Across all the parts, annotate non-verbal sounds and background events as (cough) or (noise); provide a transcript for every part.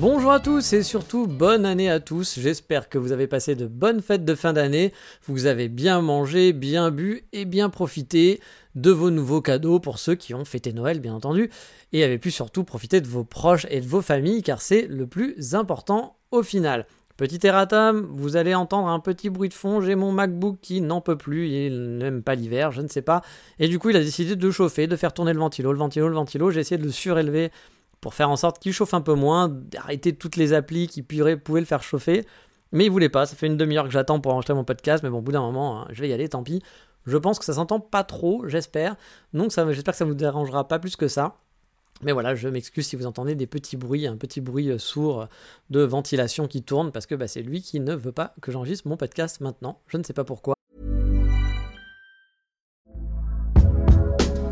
Bonjour à tous et surtout bonne année à tous. J'espère que vous avez passé de bonnes fêtes de fin d'année. Vous avez bien mangé, bien bu et bien profité de vos nouveaux cadeaux pour ceux qui ont fêté Noël bien entendu et avez pu surtout profiter de vos proches et de vos familles car c'est le plus important au final. Petit erratum, vous allez entendre un petit bruit de fond, j'ai mon MacBook qui n'en peut plus, il n'aime pas l'hiver, je ne sais pas. Et du coup il a décidé de chauffer, de faire tourner le ventilo, le ventilo, le ventilo, j'ai essayé de le surélever pour faire en sorte qu'il chauffe un peu moins, d'arrêter toutes les applis qui pouvaient le faire chauffer. Mais il voulait pas, ça fait une demi-heure que j'attends pour enregistrer mon podcast, mais bon, au bout d'un moment, hein, je vais y aller, tant pis. Je pense que ça s'entend pas trop, j'espère. Donc j'espère que ça vous dérangera pas plus que ça. Mais voilà, je m'excuse si vous entendez des petits bruits, un petit bruit euh, sourd de ventilation qui tourne, parce que bah, c'est lui qui ne veut pas que j'enregistre mon podcast maintenant. Je ne sais pas pourquoi.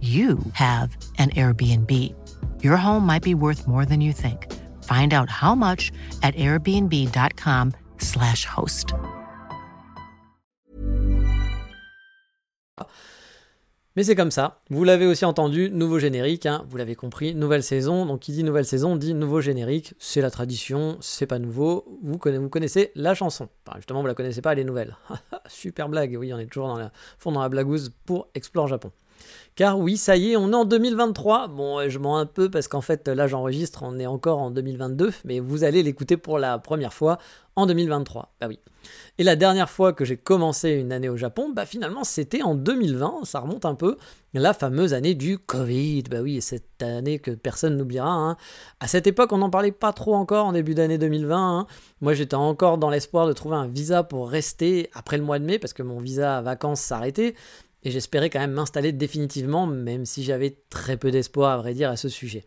you have an Airbnb. Your home might be worth more than you think. Find out how much at airbnb.com/slash host. Mais c'est comme ça. Vous l'avez aussi entendu, nouveau générique, hein, vous l'avez compris, nouvelle saison. Donc, qui dit nouvelle saison dit nouveau générique. C'est la tradition, c'est pas nouveau. Vous connaissez, la chanson. Enfin, justement, vous la connaissez pas, elle est nouvelle. (laughs) Super blague, oui, on est toujours dans la, fond dans la blagouze pour Explore Japon. Car oui, ça y est, on est en 2023. Bon, je mens un peu parce qu'en fait, là, j'enregistre, on est encore en 2022, mais vous allez l'écouter pour la première fois en 2023. Bah oui. Et la dernière fois que j'ai commencé une année au Japon, bah finalement, c'était en 2020, ça remonte un peu, la fameuse année du Covid. Bah oui, cette année que personne n'oubliera. Hein. À cette époque, on n'en parlait pas trop encore en début d'année 2020. Hein. Moi, j'étais encore dans l'espoir de trouver un visa pour rester après le mois de mai, parce que mon visa à vacances s'arrêtait et j'espérais quand même m'installer définitivement, même si j'avais très peu d'espoir à vrai dire à ce sujet.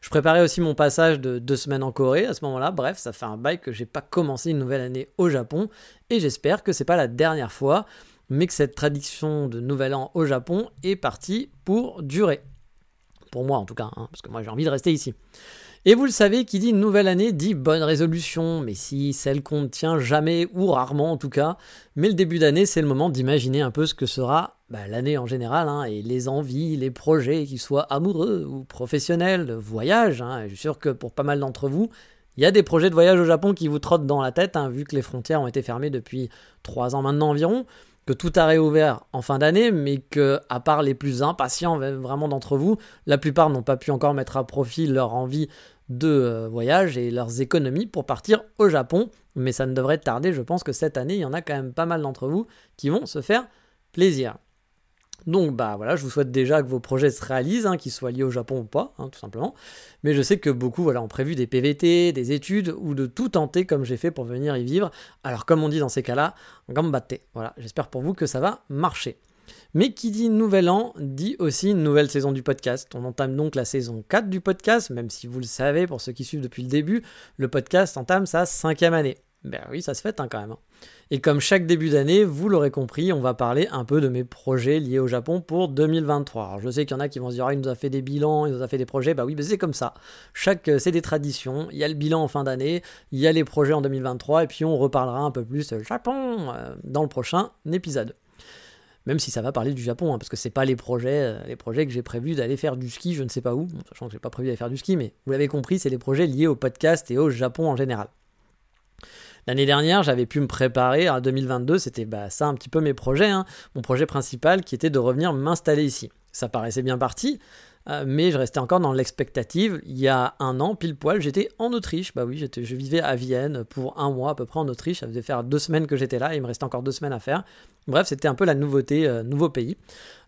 Je préparais aussi mon passage de deux semaines en Corée à ce moment-là. Bref, ça fait un bail que j'ai pas commencé une nouvelle année au Japon et j'espère que c'est pas la dernière fois, mais que cette tradition de nouvel an au Japon est partie pour durer. Pour moi en tout cas, hein, parce que moi j'ai envie de rester ici. Et vous le savez, qui dit nouvelle année dit bonne résolution, mais si celle qu'on ne tient jamais, ou rarement en tout cas, mais le début d'année, c'est le moment d'imaginer un peu ce que sera bah, l'année en général, hein, et les envies, les projets, qu'ils soient amoureux ou professionnels, voyage. Hein, je suis sûr que pour pas mal d'entre vous, il y a des projets de voyage au Japon qui vous trottent dans la tête, hein, vu que les frontières ont été fermées depuis trois ans maintenant environ que tout a réouvert en fin d'année, mais que, à part les plus impatients vraiment d'entre vous, la plupart n'ont pas pu encore mettre à profit leur envie de euh, voyage et leurs économies pour partir au Japon. Mais ça ne devrait tarder, je pense que cette année, il y en a quand même pas mal d'entre vous qui vont se faire plaisir. Donc bah voilà, je vous souhaite déjà que vos projets se réalisent, hein, qu'ils soient liés au Japon ou pas, hein, tout simplement. Mais je sais que beaucoup voilà, ont prévu des PVT, des études ou de tout tenter comme j'ai fait pour venir y vivre. Alors comme on dit dans ces cas-là, gambate. Voilà, j'espère pour vous que ça va marcher. Mais qui dit nouvel an dit aussi une nouvelle saison du podcast. On entame donc la saison 4 du podcast, même si vous le savez, pour ceux qui suivent depuis le début, le podcast entame sa cinquième année. Ben oui, ça se fait hein, quand même. Hein. Et comme chaque début d'année, vous l'aurez compris, on va parler un peu de mes projets liés au Japon pour 2023. Alors je sais qu'il y en a qui vont se dire, ah, il nous a fait des bilans, il nous a fait des projets. Bah oui, mais c'est comme ça. Chaque, c'est des traditions. Il y a le bilan en fin d'année, il y a les projets en 2023, et puis on reparlera un peu plus Japon euh, dans le prochain épisode même si ça va parler du Japon, hein, parce que c'est pas les projets, euh, les projets que j'ai prévu d'aller faire du ski, je ne sais pas où, sachant que j'ai pas prévu d'aller faire du ski, mais vous l'avez compris, c'est les projets liés au podcast et au Japon en général. L'année dernière, j'avais pu me préparer à 2022, c'était bah, ça un petit peu mes projets, hein. mon projet principal qui était de revenir m'installer ici. Ça paraissait bien parti, euh, mais je restais encore dans l'expectative. Il y a un an, pile poil, j'étais en Autriche. Bah oui, je vivais à Vienne pour un mois à peu près en Autriche. Ça faisait faire deux semaines que j'étais là, et il me restait encore deux semaines à faire. Bref, c'était un peu la nouveauté, euh, nouveau pays.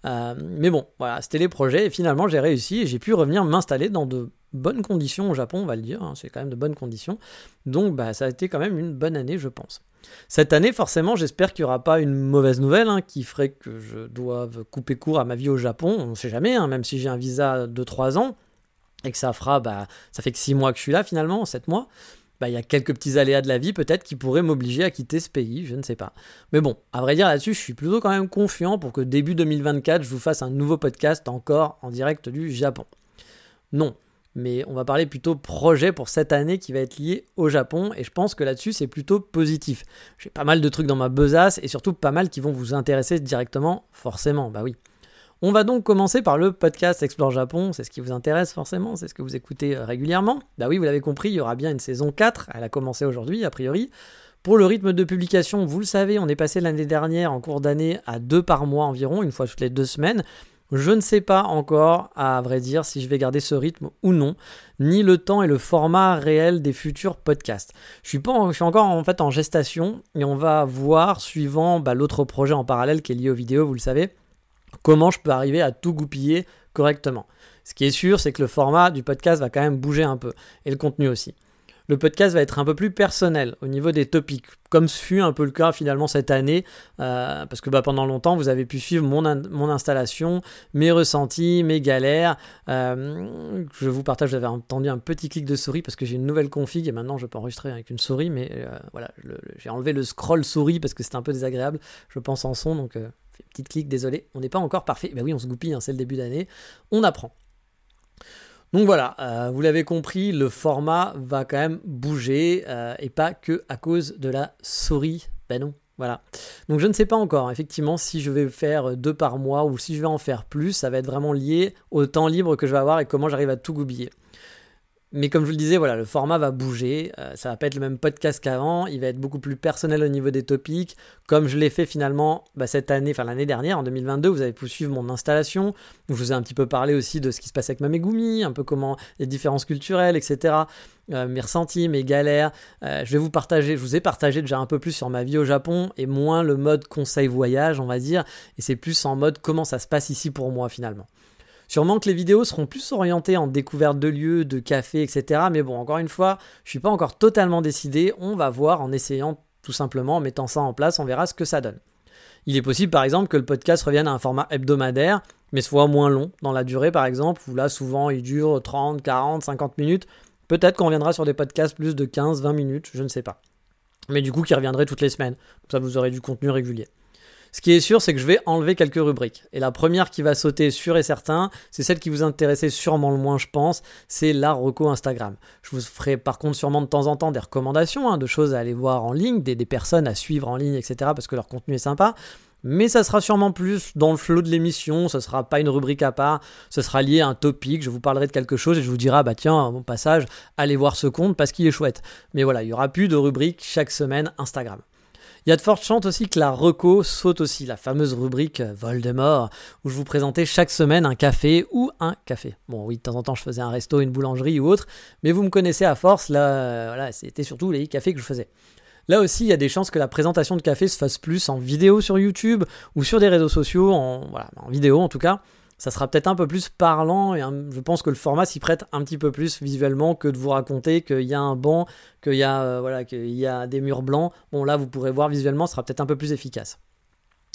Euh, mais bon, voilà, c'était les projets, et finalement j'ai réussi, et j'ai pu revenir m'installer dans de bonnes conditions au Japon, on va le dire, hein. c'est quand même de bonnes conditions. Donc bah, ça a été quand même une bonne année, je pense. Cette année, forcément, j'espère qu'il n'y aura pas une mauvaise nouvelle hein, qui ferait que je doive couper court à ma vie au Japon. On ne sait jamais, hein, même si j'ai un visa de 3 ans et que ça fera, bah, ça fait que 6 mois que je suis là finalement, 7 mois. Bah, il y a quelques petits aléas de la vie peut-être qui pourraient m'obliger à quitter ce pays, je ne sais pas. Mais bon, à vrai dire là-dessus, je suis plutôt quand même confiant pour que début 2024, je vous fasse un nouveau podcast encore en direct du Japon. Non, mais on va parler plutôt projet pour cette année qui va être lié au Japon, et je pense que là-dessus c'est plutôt positif. J'ai pas mal de trucs dans ma besace, et surtout pas mal qui vont vous intéresser directement, forcément, bah oui. On va donc commencer par le podcast Explore Japon, c'est ce qui vous intéresse forcément, c'est ce que vous écoutez euh, régulièrement. Bah oui, vous l'avez compris, il y aura bien une saison 4, elle a commencé aujourd'hui a priori. Pour le rythme de publication, vous le savez, on est passé l'année dernière en cours d'année à deux par mois environ, une fois toutes les deux semaines. Je ne sais pas encore, à vrai dire, si je vais garder ce rythme ou non, ni le temps et le format réel des futurs podcasts. Je suis, encore en gestation et on va voir, suivant bah, l'autre projet en parallèle qui est lié aux vidéos, vous le savez, comment je peux arriver à tout goupiller correctement. Ce qui est sûr, c'est que le format du podcast va quand même bouger un peu, et le contenu aussi le podcast va être un peu plus personnel au niveau des topics, comme ce fut un peu le cas finalement cette année, euh, parce que bah, pendant longtemps vous avez pu suivre mon, installation, mes ressentis, mes galères. Euh, je vous partage, avez entendu un petit clic de souris parce que j'ai une nouvelle config et maintenant je peux enregistrer avec une souris, mais euh, voilà, j'ai enlevé le scroll souris parce que c'était un peu désagréable, je pense en son, donc petite clic, désolé, on n'est pas encore parfait. Mais oui, on se goupille, hein, c'est le début d'année, on apprend. Donc voilà, euh, vous l'avez compris, le format va quand même bouger euh, et pas que à cause de la souris. Ben non, voilà. Donc je ne sais pas encore, effectivement, si je vais faire deux par mois ou si je vais en faire plus, ça va être vraiment lié au temps libre que je vais avoir et comment j'arrive à tout goubiller. Mais comme je vous le disais, voilà, le format va bouger. Euh, ça va pas être le même podcast qu'avant. Il va être beaucoup plus personnel au niveau des topics. Comme je l'ai fait finalement bah, cette année, enfin l'année dernière, en 2022, vous avez pu suivre mon installation. Je vous ai un petit peu parlé aussi de ce qui se passe avec ma Megumi, un peu comment les différences culturelles, etc. Euh, mes ressentis, mes galères. Euh, je vais vous partager, je vous ai partagé déjà un peu plus sur ma vie au Japon et moins le mode conseil voyage, on va dire. Et c'est plus en mode comment ça se passe ici pour moi finalement. Sûrement que les vidéos seront plus orientées en découverte de lieux, de cafés, etc. Mais bon, encore une fois, je suis pas encore totalement décidé. On va voir en essayant tout simplement, en mettant ça en place, on verra ce que ça donne. Il est possible par exemple que le podcast revienne à un format hebdomadaire, mais soit moins long dans la durée par exemple, où là souvent il dure 30, 40, 50 minutes. Peut-être qu'on reviendra sur des podcasts plus de 15, 20 minutes, je ne sais pas. Mais du coup qui reviendrait toutes les semaines. Comme ça vous aurez du contenu régulier. Ce qui est sûr, c'est que je vais enlever quelques rubriques. Et la première qui va sauter, sûr et certain, c'est celle qui vous intéressait sûrement le moins, je pense, c'est la reco Instagram. Je vous ferai par contre sûrement de temps en temps des recommandations, hein, de choses à aller voir en ligne, des, personnes à suivre en ligne, etc., parce que leur contenu est sympa. Mais ça sera sûrement plus dans le flot de l'émission, ce sera pas une rubrique à part, ce sera lié à un topic, je vous parlerai de quelque chose et je vous dirai, ah bah tiens, mon passage, allez voir ce compte parce qu'il est chouette. Mais voilà, il y aura plus de rubrique chaque semaine Instagram. Il y a de fortes chances aussi que la reco saute aussi, la fameuse rubrique Voldemort, où je vous présentais chaque semaine un café ou un café. Bon, oui, de temps en temps, je faisais un resto, une boulangerie ou autre, mais vous me connaissez à force, là, voilà, c'était surtout les cafés que je faisais. Là aussi, il y a des chances que la présentation de café se fasse plus en vidéo sur YouTube ou sur des réseaux sociaux, en, voilà, en vidéo en tout cas ça sera peut-être un peu plus parlant et je pense que le format s'y prête un petit peu plus visuellement que de vous raconter qu'il y a un banc, qu'il y a euh, voilà, qu'il y a des murs blancs. Bon là vous pourrez voir visuellement, ce sera peut-être un peu plus efficace.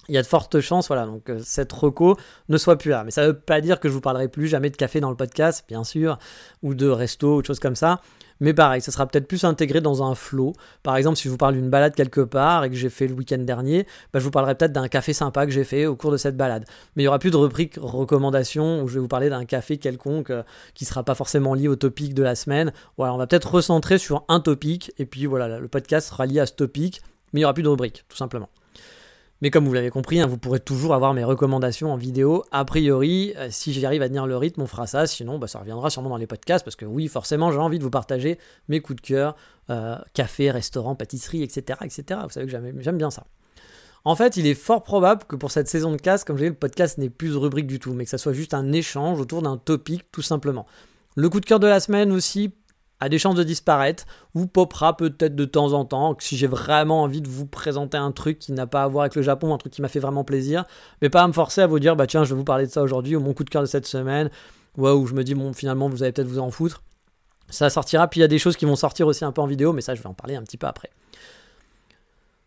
Il y a de fortes chances, voilà, donc euh, cette reco ne soit plus là. Mais ça ne veut pas dire que je vous parlerai plus jamais de café dans le podcast, bien sûr, ou de resto ou de choses comme ça. Mais pareil, ça sera peut-être plus intégré dans un flow. Par exemple, si je vous parle d'une balade quelque part et que j'ai fait le week-end dernier, bah, je vous parlerai peut-être d'un café sympa que j'ai fait au cours de cette balade. Mais il n'y aura plus de rubrique recommandations où je vais vous parler d'un café quelconque euh, qui ne sera pas forcément lié au topic de la semaine. Voilà, on va peut-être recentrer sur un topic et puis voilà, le podcast sera lié à ce topic, mais il n'y aura plus de rubrique, tout simplement. Mais comme vous l'avez compris, hein, vous pourrez toujours avoir mes recommandations en vidéo. A priori, euh, si j'arrive à tenir le rythme, on fera ça. Sinon, bah, ça reviendra sûrement dans les podcasts parce que oui, forcément, j'ai envie de vous partager mes coups de cœur, euh, café, restaurant, pâtisserie, etc., etc. Vous savez que j'aime bien ça. En fait, il est fort probable que pour cette saison de casse, comme j'ai dit, le podcast n'est plus de rubrique du tout, mais que ça soit juste un échange autour d'un topic, tout simplement. Le coup de cœur de la semaine aussi a des chances de disparaître, ou popera peut-être de temps en temps, si j'ai vraiment envie de vous présenter un truc qui n'a pas à voir avec le Japon, un truc qui m'a fait vraiment plaisir, mais pas à me forcer à vous dire, bah tiens, je vais vous parler de ça aujourd'hui, ou mon coup de cœur de cette semaine, ou je me dis, bon, finalement, vous allez peut-être vous en foutre. Ça sortira, puis il y a des choses qui vont sortir aussi un peu en vidéo, mais ça, je vais en parler un petit peu après.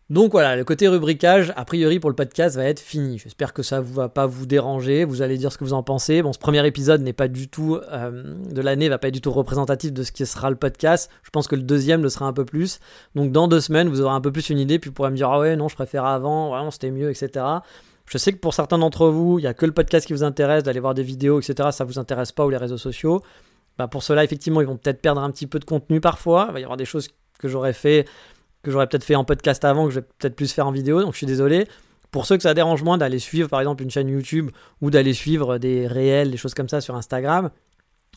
Donc voilà, le côté rubricage, a priori pour le podcast, va être fini. J'espère que ça ne va pas vous déranger. Vous allez dire ce que vous en pensez. Bon, ce premier épisode n'est pas du tout euh, de l'année, va pas être du tout représentatif de ce qui sera le podcast. Je pense que le deuxième le sera un peu plus. Donc dans deux semaines, vous aurez un peu plus une idée, puis vous pourrez me dire ah ouais non, je préfère avant, vraiment c'était mieux, etc. Je sais que pour certains d'entre vous, il n'y a que le podcast qui vous intéresse, d'aller voir des vidéos, etc. Ça vous intéresse pas ou les réseaux sociaux. Bah pour cela, effectivement, ils vont peut-être perdre un petit peu de contenu parfois. Il va y avoir des choses que j'aurais fait que j'aurais peut-être fait en podcast avant, que je vais peut-être plus faire en vidéo, donc je suis désolé. Pour ceux que ça dérange moins d'aller suivre par exemple une chaîne YouTube ou d'aller suivre des réels, des choses comme ça sur Instagram,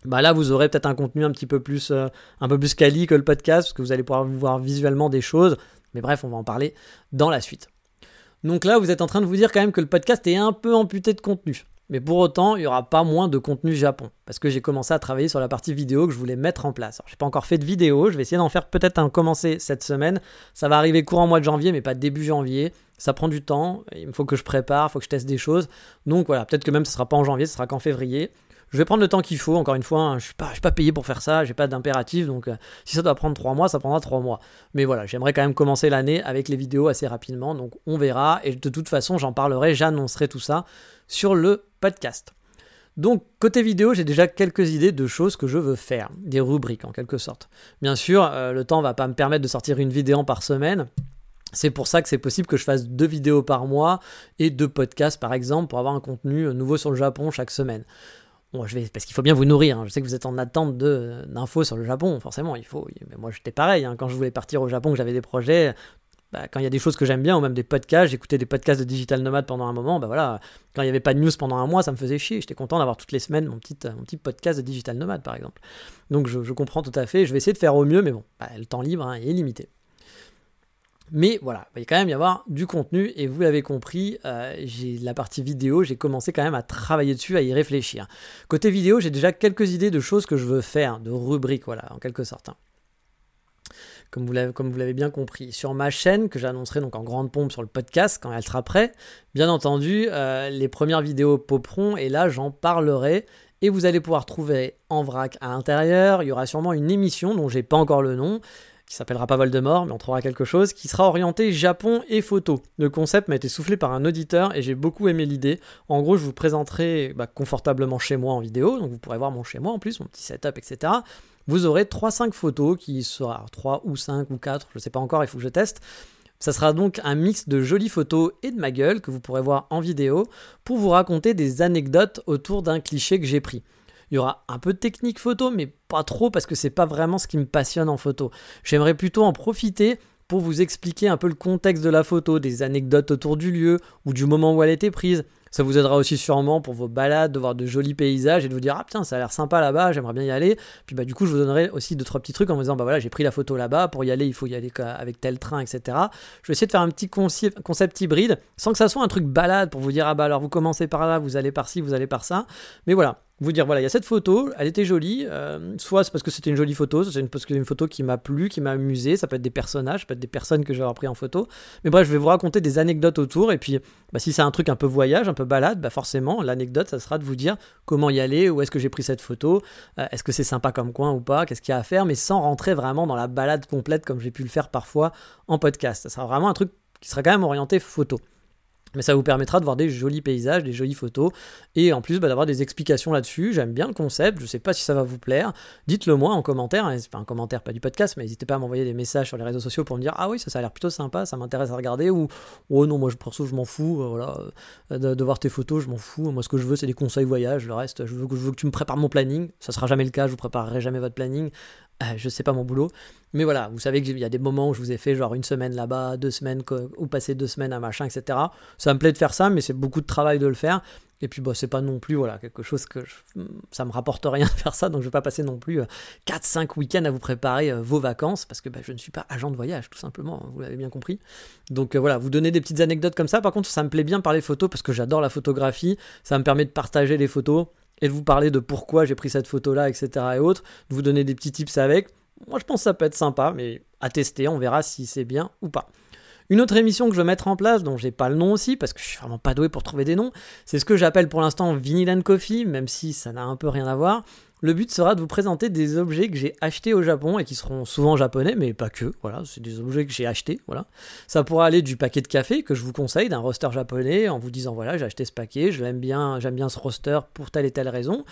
bah là vous aurez peut-être un contenu un petit peu plus euh, un peu plus quali que le podcast parce que vous allez pouvoir voir visuellement des choses. Mais bref, on va en parler dans la suite. Donc là, vous êtes en train de vous dire quand même que le podcast est un peu amputé de contenu. Mais pour autant, il n'y aura pas moins de contenu Japon. Parce que j'ai commencé à travailler sur la partie vidéo que je voulais mettre en place. Je n'ai pas encore fait de vidéo, je vais essayer d'en faire peut-être un commencer cette semaine. Ça va arriver courant mois de janvier, mais pas début janvier. Ça prend du temps, il faut que je prépare, il faut que je teste des choses. Donc voilà, peut-être que même ce ne sera pas en janvier, ce sera qu'en février. Je vais prendre le temps qu'il faut, encore une fois, hein. je ne suis, pas payé pour faire ça, j'ai pas d'impératif, donc euh, si ça doit prendre 3 mois, ça prendra 3 mois. Mais voilà, j'aimerais quand même commencer l'année avec les vidéos assez rapidement, donc on verra, et de toute façon j'en parlerai, j'annoncerai tout ça sur le podcast. Donc côté vidéo, j'ai déjà quelques idées de choses que je veux faire, des rubriques en quelque sorte. Bien sûr, euh, le temps va pas me permettre de sortir une vidéo par semaine. C'est pour ça que c'est possible que je fasse deux vidéos par mois et deux podcasts par exemple pour avoir un contenu nouveau sur le Japon chaque semaine. Je vais, parce qu'il faut bien vous nourrir. Hein. Je sais que vous êtes en attente d'infos sur le Japon, forcément. Il faut. Mais moi, j'étais pareil. Hein. Quand je voulais partir au Japon, que j'avais des projets, bah, quand il y a des choses que j'aime bien, ou même des podcasts, j'écoutais des podcasts de Digital Nomad pendant un moment, bah voilà, quand il n'y avait pas de news pendant un mois, ça me faisait chier. J'étais content d'avoir toutes les semaines mon petit, mon petit podcast de Digital Nomad, par exemple. Donc je, comprends tout à fait, je vais essayer de faire au mieux, mais bon, bah, le temps libre hein, est limité. Mais voilà, il va quand même y avoir du contenu, et vous l'avez compris, euh, j'ai la partie vidéo, j'ai commencé quand même à travailler dessus, à y réfléchir. Côté vidéo, j'ai déjà quelques idées de choses que je veux faire, de rubriques, voilà, en quelque sorte. Hein comme vous l'avez bien compris. Sur ma chaîne, que j'annoncerai donc en grande pompe sur le podcast quand elle sera prête, bien entendu, euh, les premières vidéos poperont et là j'en parlerai. Et vous allez pouvoir trouver en vrac à l'intérieur, il y aura sûrement une émission dont j'ai pas encore le nom, qui s'appellera pas Voldemort, mais on trouvera quelque chose, qui sera orienté Japon et photo. Le concept m'a été soufflé par un auditeur et j'ai beaucoup aimé l'idée. En gros, je vous présenterai bah, confortablement chez moi en vidéo, donc vous pourrez voir mon chez moi en plus, mon petit setup, etc vous aurez 3-5 photos qui sera 3 ou 5 ou 4, je sais pas encore, il faut que je teste. Ça sera donc un mix de jolies photos et de ma gueule que vous pourrez voir en vidéo pour vous raconter des anecdotes autour d'un cliché que j'ai pris. Il y aura un peu de technique photo, mais pas trop parce que c'est pas vraiment ce qui me passionne en photo. J'aimerais plutôt en profiter pour vous expliquer un peu le contexte de la photo, des anecdotes autour du lieu ou du moment où elle a été prise, ça vous aidera aussi sûrement pour vos balades, de voir de jolis paysages et de vous dire ah putain ça a l'air sympa là-bas, j'aimerais bien y aller. Puis bah du coup je vous donnerai aussi deux trois petits trucs en me disant bah voilà j'ai pris la photo là-bas, pour y aller il faut y aller avec tel train etc. Je vais essayer de faire un petit concept hybride sans que ça soit un truc balade pour vous dire ah bah alors vous commencez par là, vous allez par ci, vous allez par ça. Mais voilà, vous dire voilà, il y a cette photo, elle était jolie, euh, soit c'est parce que c'était une jolie photo, soit c'est parce que c'est une photo qui m'a plu, qui m'a amusé, ça peut être des personnages, ça peut être des personnes que j'ai pris en photo. Mais bref, je vais vous raconter des anecdotes autour, et puis bah, si c'est un truc un peu voyage, un peu balade, bah forcément, l'anecdote, ça sera de vous dire comment y aller, où est-ce que j'ai pris cette photo, euh, est-ce que c'est sympa comme coin ou pas, qu'est-ce qu'il y a à faire, mais sans rentrer vraiment dans la balade complète comme j'ai pu le faire parfois en podcast. Ça sera vraiment un truc qui sera quand même orienté photo. Mais ça vous permettra de voir des jolis paysages, des jolies photos, et en plus bah, d'avoir des explications là-dessus. J'aime bien le concept, je ne sais pas si ça va vous plaire. Dites-le moi en commentaire, enfin un commentaire pas du podcast, mais n'hésitez pas à m'envoyer des messages sur les réseaux sociaux pour me dire ah oui ça, ça a l'air plutôt sympa, ça m'intéresse à regarder, ou oh non moi je perso je m'en fous, euh, voilà, euh, de, voir tes photos je m'en fous. Moi ce que je veux c'est des conseils voyage, le reste je veux, je veux que tu me prépares mon planning. Ça sera jamais le cas, je vous préparerai jamais votre planning. Euh, je sais pas mon boulot. Mais voilà, vous savez qu'il y a des moments où je vous ai fait genre une semaine là-bas, deux semaines, ou passer deux semaines à machin, etc. Ça me plaît de faire ça, mais c'est beaucoup de travail de le faire. Et puis bah, c'est pas non plus voilà, quelque chose que je, ça me rapporte rien de faire ça, donc je vais pas passer non plus 4-5 euh, week-ends à vous préparer euh, vos vacances, parce que bah, je ne suis pas agent de voyage, tout simplement, hein, vous l'avez bien compris. Donc voilà, vous donnez des petites anecdotes comme ça. Par contre, ça me plaît bien par les photos, parce que j'adore la photographie, ça me permet de partager les photos et de vous parler de pourquoi j'ai pris cette photo-là, etc. et autres, de vous donner des petits tips avec. Moi je pense que ça peut être sympa, mais à tester, on verra si c'est bien ou pas. Une autre émission que je veux mettre en place, dont j'ai pas le nom aussi, parce que je suis vraiment pas doué pour trouver des noms, c'est ce que j'appelle pour l'instant Vinyl and Coffee, même si ça n'a un peu rien à voir. Le but sera de vous présenter des objets que j'ai achetés au Japon et qui seront souvent japonais, mais pas que. Voilà, c'est des objets que j'ai achetés. Voilà, ça pourra aller du paquet de café que je vous conseille d'un roster japonais en vous disant voilà j'ai acheté ce paquet, je l'aime bien, j'aime bien ce roster pour telle et telle raison.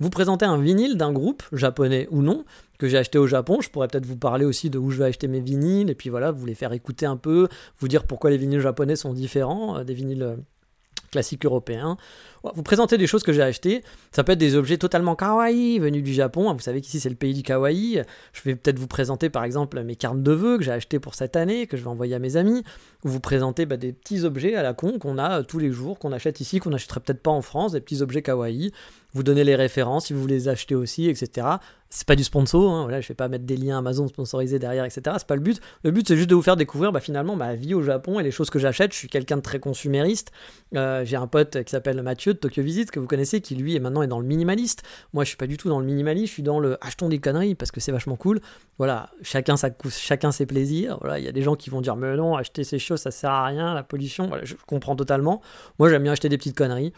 Vous présentez un vinyle d'un groupe japonais ou non que j'ai acheté au Japon. Je pourrais peut-être vous parler aussi de où je vais acheter mes vinyles et puis voilà, vous les faire écouter un peu, vous dire pourquoi les vinyles japonais sont différents euh, des vinyles classiques européens. Vous présentez des choses que j'ai achetées. Ça peut être des objets totalement kawaii venus du Japon. Vous savez qu'ici c'est le pays du kawaii. Je vais peut-être vous présenter par exemple mes cartes de vœux que j'ai achetées pour cette année, que je vais envoyer à mes amis. Ou vous présenter bah, des petits objets à la con qu'on a euh, tous les jours, qu'on achète ici, qu'on n'achèterait peut-être pas en France, des petits objets kawaii vous donnez les références si vous les achetez aussi, etc. C'est pas du sponsor, hein, voilà, je vais pas mettre des liens Amazon sponsorisés derrière, etc. C'est pas le but. Le but c'est juste de vous faire découvrir bah, finalement ma vie au Japon et les choses que j'achète. Je suis quelqu'un de très consumériste. Euh, j'ai un pote qui s'appelle Mathieu de Tokyo Visit que vous connaissez, qui lui est maintenant est dans le minimaliste. Moi je suis pas du tout dans le minimaliste, je suis dans le achetons des conneries parce que c'est vachement cool. Voilà, chacun sa chacun ses plaisirs. Voilà, il y a des gens qui vont dire mais non, acheter ces choses ça sert à rien, la pollution. Je comprends totalement. Moi j'aime bien acheter des petites conneries.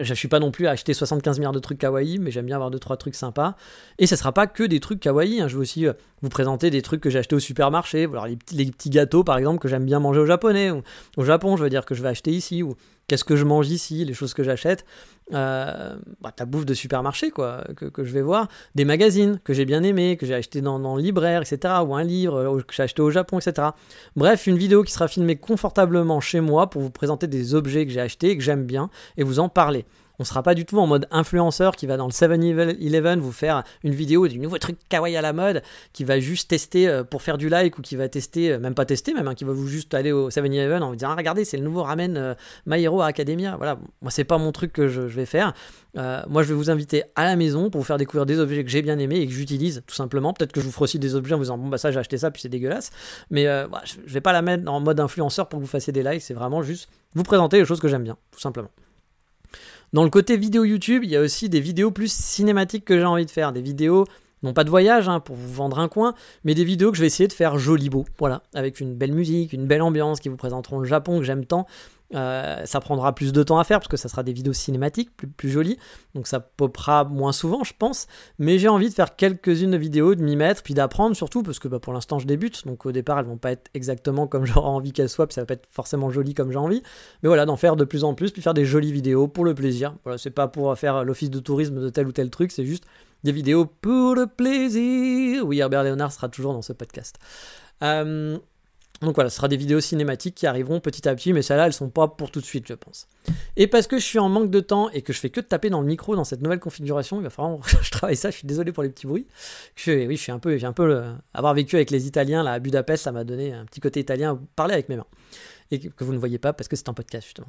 Je suis pas non plus à acheter 75 milliards de trucs kawaii, mais j'aime bien avoir 2-3 trucs sympas. Et ce sera pas que des trucs kawaii, hein. je vais aussi euh, vous présenter des trucs que j'ai achetés au supermarché, alors les, petits, les petits gâteaux par exemple que j'aime bien manger au japonais, ou au Japon je veux dire que je vais acheter ici, ou qu'est-ce que je mange ici, les choses que j'achète. Euh, bah, ta bouffe de supermarché, quoi, que, je vais voir. Des magazines que j'ai bien aimés, que j'ai acheté dans, dans, le libraire, etc. Ou un livre euh, que j'ai acheté au Japon, etc. Bref, une vidéo qui sera filmée confortablement chez moi pour vous présenter des objets que j'ai achetés et que j'aime bien et vous en parler. On sera pas du tout en mode influenceur qui va dans le 7-Eleven vous faire une vidéo du nouveau truc kawaii à la mode, qui va juste tester euh, pour faire du like ou qui va tester, euh, même pas tester, même, hein, qui va vous juste aller au 7-Eleven en vous disant ah, regardez, c'est le nouveau ramen euh, My Hero Academia. Voilà, moi c'est pas mon truc que je, vais faire. moi je vais vous inviter à la maison pour vous faire découvrir des objets que j'ai bien aimés et que j'utilise tout simplement. Peut-être que je vous ferai aussi des objets en vous disant bon bah ça j'ai acheté ça puis c'est dégueulasse. Mais je vais pas la mettre en mode influenceur pour que vous fassiez des likes, c'est vraiment juste vous présenter les choses que j'aime bien, tout simplement. Dans le côté vidéo YouTube, il y a aussi des vidéos plus cinématiques que j'ai envie de faire, des vidéos non pas de voyage hein, pour vous vendre un coin, mais des vidéos que je vais essayer de faire joli beau, voilà, avec une belle musique, une belle ambiance qui vous présenteront le Japon que j'aime tant, euh, ça prendra plus de temps à faire parce que ça sera des vidéos cinématiques plus, jolies, donc ça popera moins souvent, je pense. Mais j'ai envie de faire quelques-unes de vidéos, de m'y mettre, puis d'apprendre surtout parce que bah, pour l'instant je débute, donc au départ elles vont pas être exactement comme (laughs) j'aurais envie qu'elles soient, puis ça va pas être forcément joli comme j'ai envie. Mais voilà, d'en faire de plus en plus, puis faire des jolies vidéos pour le plaisir. Voilà, c'est pas pour faire l'office de tourisme de tel ou tel truc, c'est juste des vidéos pour le plaisir. Oui, Herbert Léonard sera toujours dans ce podcast. Euh, donc voilà, ce sera des vidéos cinématiques qui arriveront petit à petit, mais celles-là, elles sont pas pour tout de suite, je pense. Et parce que je suis en manque de temps et que je fais que de taper dans le micro dans cette nouvelle configuration, il va falloir (laughs) que je travaille ça. Je suis désolé pour les petits bruits. Oui, je suis un peu, j'ai un peu euh, avoir vécu avec les Italiens là à Budapest, ça m'a donné un petit côté italien. Parler avec mes mains et que vous ne voyez pas parce que c'est un podcast justement.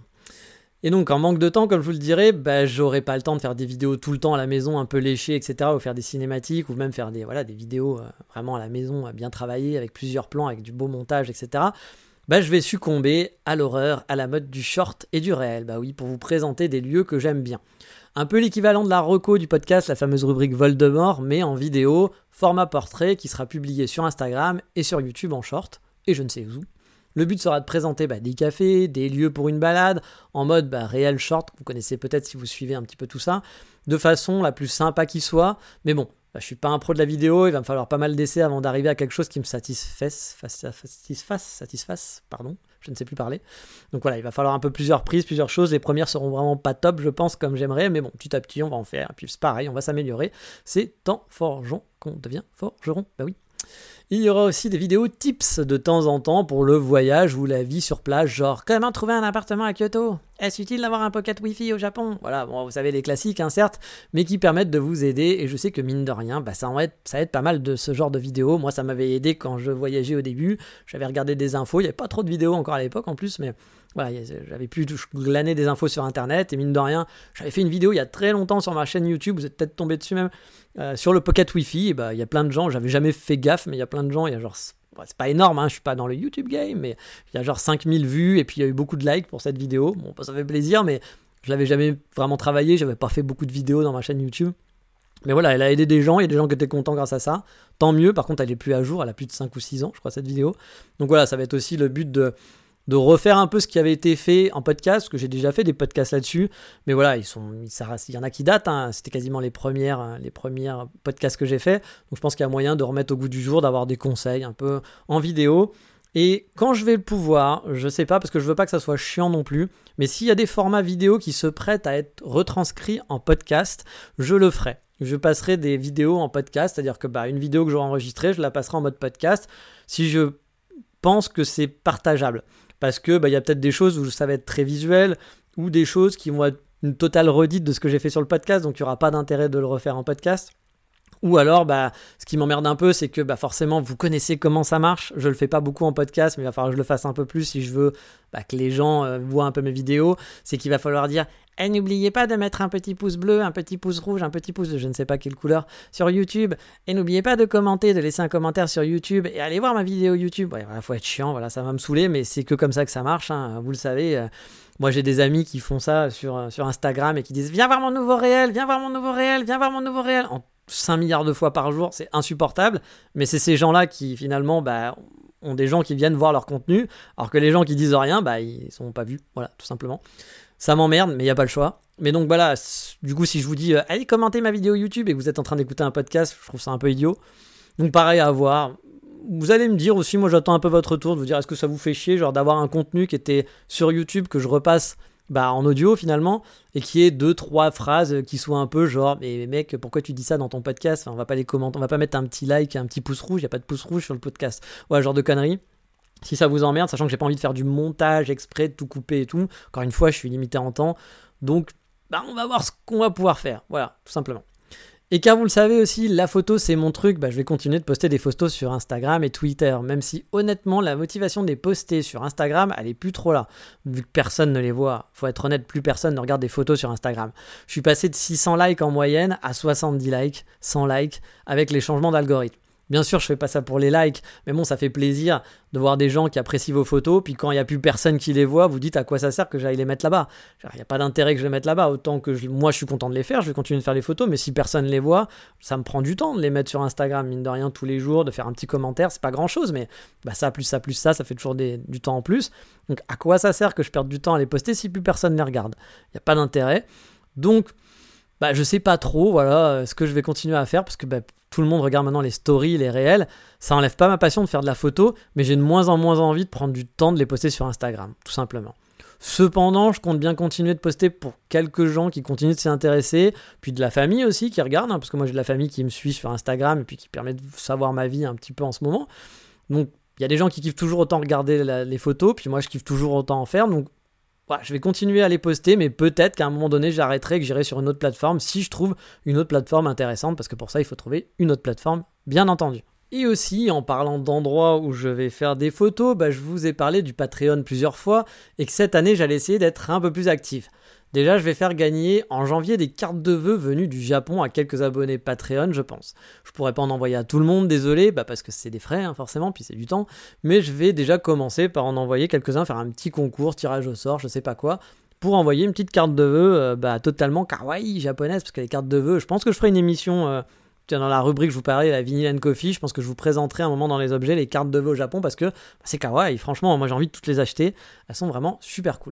Et donc, en manque de temps, comme je vous le dirais, bah, j'aurai pas le temps de faire des vidéos tout le temps à la maison, un peu léchées, etc., ou faire des cinématiques, ou même faire des, voilà, des vidéos euh, vraiment à la maison, bien travaillées, avec plusieurs plans, avec du beau montage, etc. Bah, je vais succomber à l'horreur, à la mode du short et du réel. Bah oui, pour vous présenter des lieux que j'aime bien. Un peu l'équivalent de la reco du podcast, la fameuse rubrique Voldemort, mais en vidéo, format portrait, qui sera publié sur Instagram et sur YouTube en short, et je ne sais où. Le but sera de présenter bah, des cafés, des lieux pour une balade, en mode bah, réel short, vous connaissez peut-être si vous suivez un petit peu tout ça, de façon la plus sympa qui soit. Mais bon, bah, je suis pas un pro de la vidéo, il va me falloir pas mal d'essais avant d'arriver à quelque chose qui me satisfasse, satisfasse, satisfasse, pardon, je ne sais plus parler. Donc voilà, il va falloir un peu plusieurs prises, plusieurs choses. Les premières seront vraiment pas top, je pense, comme j'aimerais, mais bon, petit à petit, on va en faire. Et puis c'est pareil, on va s'améliorer. C'est en forgeant qu'on devient forgeron. Bah oui. Il y aura aussi des vidéos tips de temps en temps pour le voyage ou la vie sur place, genre comment trouver un appartement à Kyoto? Est-ce utile d'avoir un pocket Wi-Fi au Japon? Voilà, bon, vous savez les classiques, hein, certes, mais qui permettent de vous aider. Et je sais que mine de rien, bah, ça, aide, ça aide pas mal de ce genre de vidéos. Moi, ça m'avait aidé quand je voyageais au début. J'avais regardé des infos. Il n'y avait pas trop de vidéos encore à l'époque en plus, mais voilà, j'avais pu glaner des infos sur internet. Et mine de rien, j'avais fait une vidéo il y a très longtemps sur ma chaîne YouTube. Vous êtes peut-être tombé dessus même. Euh, sur le pocket Wi-Fi, bah, il y a plein de gens. J'avais jamais fait gaffe, mais il y a plein de gens. Il y a genre c'est pas énorme, hein, je suis pas dans le YouTube game, mais il y a genre 5000 vues et puis il y a eu beaucoup de likes pour cette vidéo. Bon, ça fait plaisir, mais je l'avais jamais vraiment travaillé, j'avais pas fait beaucoup de vidéos dans ma chaîne YouTube. Mais voilà, elle a aidé des gens, il y a des gens qui étaient contents grâce à ça. Tant mieux, par contre, elle est plus à jour, elle a plus de 5 ou 6 ans, je crois, cette vidéo. Donc voilà, ça va être aussi le but de, de refaire un peu ce qui avait été fait en podcast, parce que j'ai déjà fait des podcasts là-dessus, mais voilà, ils sont, il y en a qui datent, hein. c'était quasiment les premières, euh, les premières podcasts que j'ai fait, donc je pense qu'il y a moyen de remettre au goût du jour, d'avoir des conseils un peu en vidéo. Et quand je vais le pouvoir, je sais pas parce que je veux pas que ça soit chiant non plus, mais s'il y a des formats vidéo qui se prêtent à être retranscrits en podcast, je le ferai. Je passerai des vidéos en podcast, c'est-à-dire que bah, une vidéo que j'aurai enregistrée, je la passerai en mode podcast si je pense que c'est partageable parce que bah, il y a peut-être des choses où ça va être très visuel ou des choses qui vont être une totale redite de ce que j'ai fait sur le podcast, donc il n'y aura pas d'intérêt de le refaire en podcast. Ou alors, bah, ce qui m'emmerde un peu, c'est que bah, forcément, vous connaissez comment ça marche. Je le fais pas beaucoup en podcast, mais il va falloir que je le fasse un peu plus si je veux bah, que les gens euh, voient un peu mes vidéos. C'est qu'il va falloir dire eh, n'oubliez pas de mettre un petit pouce bleu, un petit pouce rouge, un petit pouce de je ne sais pas quelle couleur sur YouTube. Et n'oubliez pas de commenter, de laisser un commentaire sur YouTube et allez voir ma vidéo YouTube. Il voilà, faut être chiant, voilà, ça va me saouler, mais c'est que comme ça que ça marche. Hein, vous le savez. Euh. moi, j'ai des amis qui font ça sur, euh, sur Instagram et qui disent Viens voir mon nouveau réel, viens voir mon nouveau réel, viens voir mon nouveau réel. 5 milliards de fois par jour, c'est insupportable. Mais c'est ces gens-là qui finalement bah, ont des gens qui viennent voir leur contenu, alors que les gens qui disent rien, bah, ils sont pas vus. Voilà, tout simplement. Ça m'emmerde, mais il n'y a pas le choix. Mais donc voilà, du coup, si je vous dis euh, allez commenter ma vidéo YouTube et que vous êtes en train d'écouter un podcast, je trouve ça un peu idiot. Donc pareil à voir. Vous allez me dire aussi, moi j'attends un peu votre retour, de vous dire est-ce que ça vous fait chier, genre d'avoir un contenu qui était sur YouTube que je repasse bah, en audio finalement, et qui est deux, trois phrases qui soient un peu genre, mais mec, pourquoi tu dis ça dans ton podcast? On va pas les commenter, on va pas mettre un petit like, un petit pouce rouge, il y a pas de pouce rouge sur le podcast. Ouais, genre de conneries. Si ça vous emmerde, sachant que j'ai pas envie de faire du montage exprès, de tout couper et tout. Encore une fois, je suis limité en temps. Donc, bah, on va voir ce qu'on va pouvoir faire. Voilà, tout simplement. Et car vous le savez aussi, la photo c'est mon truc, bah, je vais continuer de poster des photos sur Instagram et Twitter, même si honnêtement la motivation des poster sur Instagram elle est plus trop là, vu que personne ne les voit. Faut être honnête, plus personne ne regarde des photos sur Instagram. Je suis passé de 600 likes en moyenne à 70 likes, 100 likes avec les changements d'algorithme. Bien sûr, je fais pas ça pour les likes, mais bon, ça fait plaisir de voir des gens qui apprécient vos photos, puis quand il n'y a plus personne qui les voit, vous dites à quoi ça sert que j'aille les mettre là-bas. Il n'y a pas d'intérêt que je les mette là-bas, autant que moi je suis content de les faire, je vais continuer de faire les photos, mais si personne les voit, ça me prend du temps de les mettre sur Instagram, mine de rien, tous les jours, de faire un petit commentaire, c'est pas grand-chose, mais bah, ça plus ça plus ça, ça fait toujours du temps en plus. Donc à quoi ça sert que je perde du temps à les poster si plus personne les regarde? Il n'y a pas d'intérêt. Donc bah, je sais pas trop voilà euh, ce que je vais continuer à faire parce que bah, tout le monde regarde maintenant les stories, les réels. Ça enlève pas ma passion de faire de la photo, mais j'ai de moins en moins envie de prendre du temps de les poster sur Instagram, tout simplement. Cependant, je compte bien continuer de poster pour quelques gens qui continuent de s'y intéresser, puis de la famille aussi qui regarde, hein, parce que moi j'ai de la famille qui me suit sur Instagram et puis qui permet de savoir ma vie un petit peu en ce moment. Donc il y a des gens qui kiffent toujours autant regarder les photos, puis moi je kiffe toujours autant en faire. Donc je vais continuer à les poster, mais peut-être qu'à un moment donné, j'arrêterai, que j'irai sur une autre plateforme si je trouve une autre plateforme intéressante, parce que pour ça, il faut trouver une autre plateforme, bien entendu. Et aussi, en parlant d'endroits où je vais faire des photos, bah, je vous ai parlé du Patreon plusieurs fois, et que cette année, j'allais essayer d'être un peu plus actif. Déjà, je vais faire gagner en janvier des cartes de vœux venues du Japon à quelques abonnés Patreon, je pense. Je pourrais pas en envoyer à tout le monde, désolé, bah parce que c'est des frais, hein, forcément, puis c'est du temps. Mais je vais déjà commencer par en envoyer quelques-uns, faire un petit concours, tirage au sort, je sais pas quoi, pour envoyer une petite carte de vœux euh, bah, totalement kawaii japonaise, parce que les cartes de vœux, je pense que je ferai une émission. Euh, dans la rubrique, je vous parlais, la Vinyl and Coffee, je pense que je vous présenterai un moment dans les objets les cartes de vœux au Japon parce que bah, c'est kawaii. Franchement, moi j'ai envie de toutes les acheter. Elles sont vraiment super cool.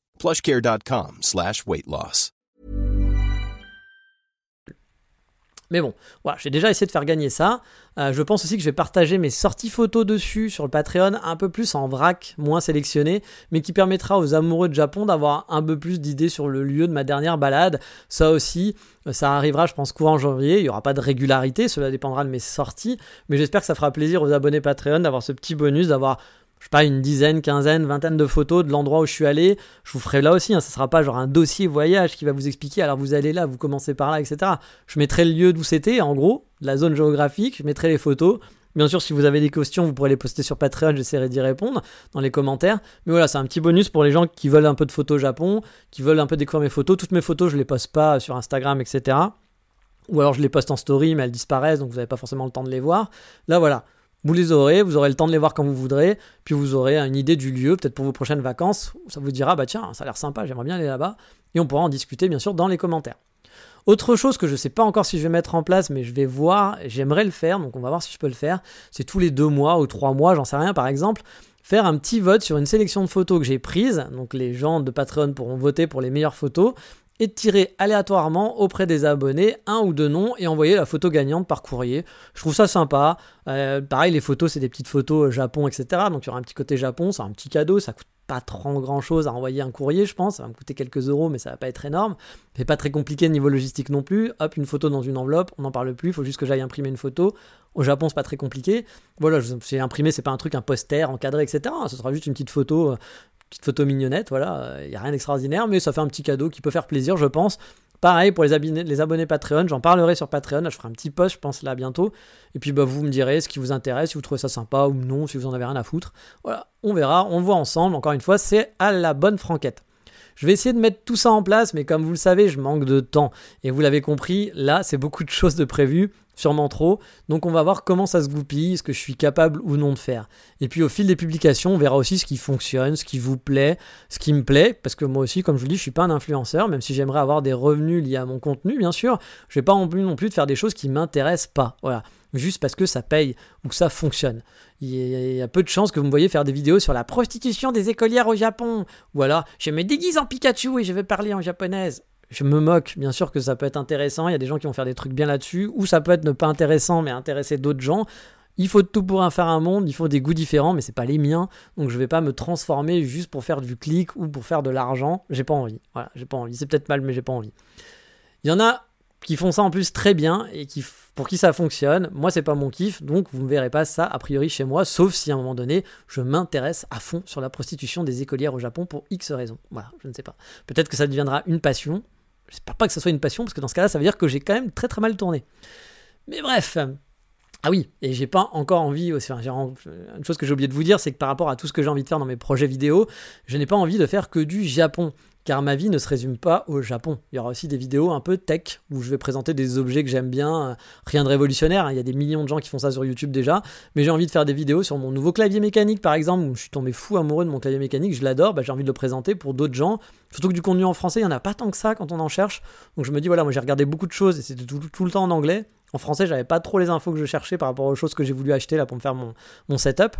plushcare.com slash. Mais bon, voilà, j'ai déjà essayé de faire gagner ça. Euh, je pense aussi que je vais partager mes sorties photos dessus sur le Patreon, un peu plus en vrac, moins sélectionné, mais qui permettra aux amoureux de Japon d'avoir un peu plus d'idées sur le lieu de ma dernière balade. Ça aussi, euh, ça arrivera, je pense, courant janvier. Il n'y aura pas de régularité, cela dépendra de mes sorties, mais j'espère que ça fera plaisir aux abonnés Patreon d'avoir ce petit bonus, d'avoir je sais pas, une dizaine, quinzaine, vingtaine de photos de l'endroit où je suis allé. Je vous ferai là aussi, hein, ça sera pas genre un dossier voyage qui va vous expliquer, alors vous allez là, vous commencez par là, etc. Je mettrai le lieu d'où c'était, en gros, la zone géographique, je mettrai les photos. Bien sûr, si vous avez des questions, vous pourrez les poster sur Patreon, j'essaierai d'y répondre dans les commentaires. Mais voilà, c'est un petit bonus pour les gens qui veulent un peu de photos Japon, qui veulent un peu découvrir mes photos. Toutes mes photos, je les poste pas sur Instagram, etc. Ou alors je les poste en story, mais elles disparaissent, donc vous n'avez pas forcément le temps de les voir. Là, voilà. Vous les aurez, vous aurez le temps de les voir quand vous voudrez, puis vous aurez une idée du lieu, peut-être pour vos prochaines vacances, ça vous dira, bah tiens, ça a l'air sympa, j'aimerais bien aller là-bas, et on pourra en discuter bien sûr dans les commentaires. Autre chose que je ne sais pas encore si je vais mettre en place, mais je vais voir, j'aimerais le faire, donc on va voir si je peux le faire, c'est tous les deux mois ou trois mois, j'en sais rien par exemple, faire un petit vote sur une sélection de photos que j'ai prises, donc les gens de Patreon pourront voter pour les meilleures photos, et tirer aléatoirement auprès des abonnés un ou deux noms et envoyer la photo gagnante par courrier. Je trouve ça sympa. Euh, pareil, les photos, c'est des petites photos euh, Japon, etc. Donc il y aura un petit côté Japon, c'est un petit cadeau, ça coûte pas trop grand chose à envoyer un courrier, je pense. Ça va me coûter quelques euros, mais ça va pas être énorme. C'est pas très compliqué niveau logistique non plus. Hop, une photo dans une enveloppe, on n'en parle plus. Il faut juste que j'aille imprimer une photo. Au Japon, c'est pas très compliqué. Voilà, j'ai imprimé, c'est pas un truc, un poster encadré, etc. Ce sera juste une petite photo euh, petite photo mignonnette, voilà, il n'y a rien d'extraordinaire, mais ça fait un petit cadeau qui peut faire plaisir, je pense. Pareil pour les abonnés, les abonnés Patreon, j'en parlerai sur Patreon, je ferai un petit post, je pense, là bientôt. Et puis bah, vous me direz ce qui vous intéresse, si vous trouvez ça sympa ou non, si vous en avez rien à foutre. Voilà, on verra, on voit ensemble. Encore une fois, c'est à la bonne franquette. Je vais essayer de mettre tout ça en place, mais comme vous le savez, je manque de temps. Et vous l'avez compris, là, c'est beaucoup de choses de prévues sûrement trop. Donc on va voir comment ça se goupille, ce que je suis capable ou non de faire. Et puis au fil des publications, on verra aussi ce qui fonctionne, ce qui vous plaît, ce qui me plaît, parce que moi aussi, comme je vous dis, je suis pas un influenceur, même si j'aimerais avoir des revenus liés à mon contenu, bien sûr, je vais pas non plus de faire des choses qui m'intéressent pas. Voilà. Juste parce que ça paye ou que ça fonctionne. Il y a peu de chances que vous me voyez faire des vidéos sur la prostitution des écolières au Japon. Ou alors, je me déguise en Pikachu et je vais parler en japonaise je me moque, bien sûr que ça peut être intéressant, il y a des gens qui vont faire des trucs bien là-dessus, ou ça peut être ne pas intéressant mais intéresser d'autres gens. Il faut tout pour faire un monde, il faut des goûts différents, mais c'est pas les miens, donc je vais pas me transformer juste pour faire du clic ou pour faire de l'argent. J'ai pas envie. Voilà, j'ai pas envie. C'est peut-être mal, mais j'ai pas envie. Il y en a qui font ça en plus très bien et qui, pour qui ça fonctionne. Moi, c'est pas mon kiff, donc vous ne verrez pas ça a priori chez moi, sauf si à un moment donné, je m'intéresse à fond sur la prostitution des écolières au Japon pour X raisons. Voilà, je ne sais pas. Peut-être que ça deviendra une passion, J'espère pas que ça soit une passion, parce que dans ce cas-là, ça veut dire que j'ai quand même très très mal tourné. Mais bref. Ah oui, et j'ai pas encore envie, aussi, une chose que j'ai oublié de vous dire, c'est que par rapport à tout ce que j'ai envie de faire dans mes projets vidéo, je n'ai pas envie de faire que du Japon car ma vie ne se résume pas au Japon. Il y aura aussi des vidéos un peu tech, où je vais présenter des objets que j'aime bien, euh, rien de révolutionnaire, hein. il y a des millions de gens qui font ça sur YouTube déjà, mais j'ai envie de faire des vidéos sur mon nouveau clavier mécanique par exemple, où je suis tombé fou amoureux de mon clavier mécanique, je l'adore, bah, j'ai envie de le présenter pour d'autres gens, surtout que du contenu en français, il n'y en a pas tant que ça quand on en cherche, donc je me dis voilà, moi j'ai regardé beaucoup de choses et c'était tout, le temps en anglais, en français j'avais pas trop les infos que je cherchais par rapport aux choses que j'ai voulu acheter là pour me faire mon, setup,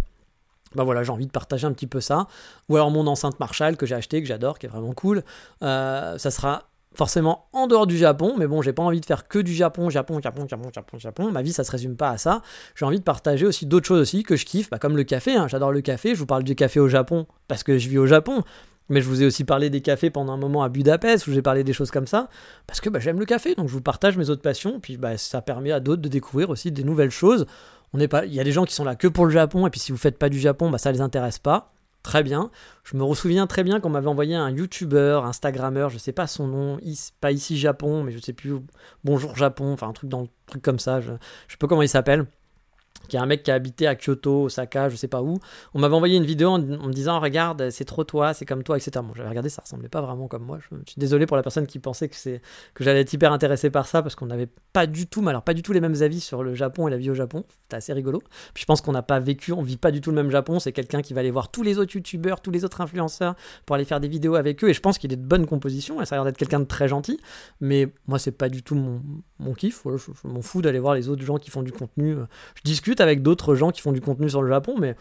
bah voilà, j'ai envie de partager un petit peu ça. Ou alors mon enceinte Marshall que j'ai acheté, que j'adore, qui est vraiment cool. Euh, ça sera forcément en dehors du Japon, mais bon, j'ai pas envie de faire que du Japon, Japon, Japon, Japon, Japon, Japon. Ma vie, ça se résume pas à ça. J'ai envie de partager aussi d'autres choses aussi que je kiffe, bah, comme le café. Hein. J'adore le café. Je vous parle du café au Japon parce que je vis au Japon. Mais je vous ai aussi parlé des cafés pendant un moment à Budapest où j'ai parlé des choses comme ça parce que bah, j'aime le café. Donc je vous partage mes autres passions. Puis bah, ça permet à d'autres de découvrir aussi des nouvelles choses. On pas, il y a des gens qui sont là que pour le Japon, et puis si vous faites pas du Japon, bah ça les intéresse pas. Très bien. Je me souviens très bien qu'on m'avait envoyé un YouTuber, Instagrammeur, je sais pas son nom, pas ici Japon, mais je sais plus, Bonjour Japon, enfin un truc dans truc comme ça, je, je sais pas comment il s'appelle. Qui est un mec qui a habité à Kyoto, Osaka, je sais pas où. On m'avait envoyé une vidéo en, me disant regarde, c'est trop toi, c'est comme toi, etc. Bon, j'avais regardé, ça ressemblait pas vraiment comme moi. Je, suis désolé pour la personne qui pensait que que j'allais être hyper intéressé par ça parce qu'on n'avait pas du tout, mais alors pas du tout les mêmes avis sur le Japon et la vie au Japon. C'était assez rigolo. Puis je pense qu'on n'a pas vécu, on vit pas du tout le même Japon. C'est quelqu'un qui va aller voir tous les autres youtubeurs, tous les autres influenceurs pour aller faire des vidéos avec eux. Et je pense qu'il est de bonne composition et ça a l'air d'être quelqu'un de très gentil. Mais moi, c'est pas du tout mon, mon kiff. je m'en fous d'aller voir les autres gens qui font du contenu. Je discute avec d'autres gens qui font du contenu sur le Japon, mais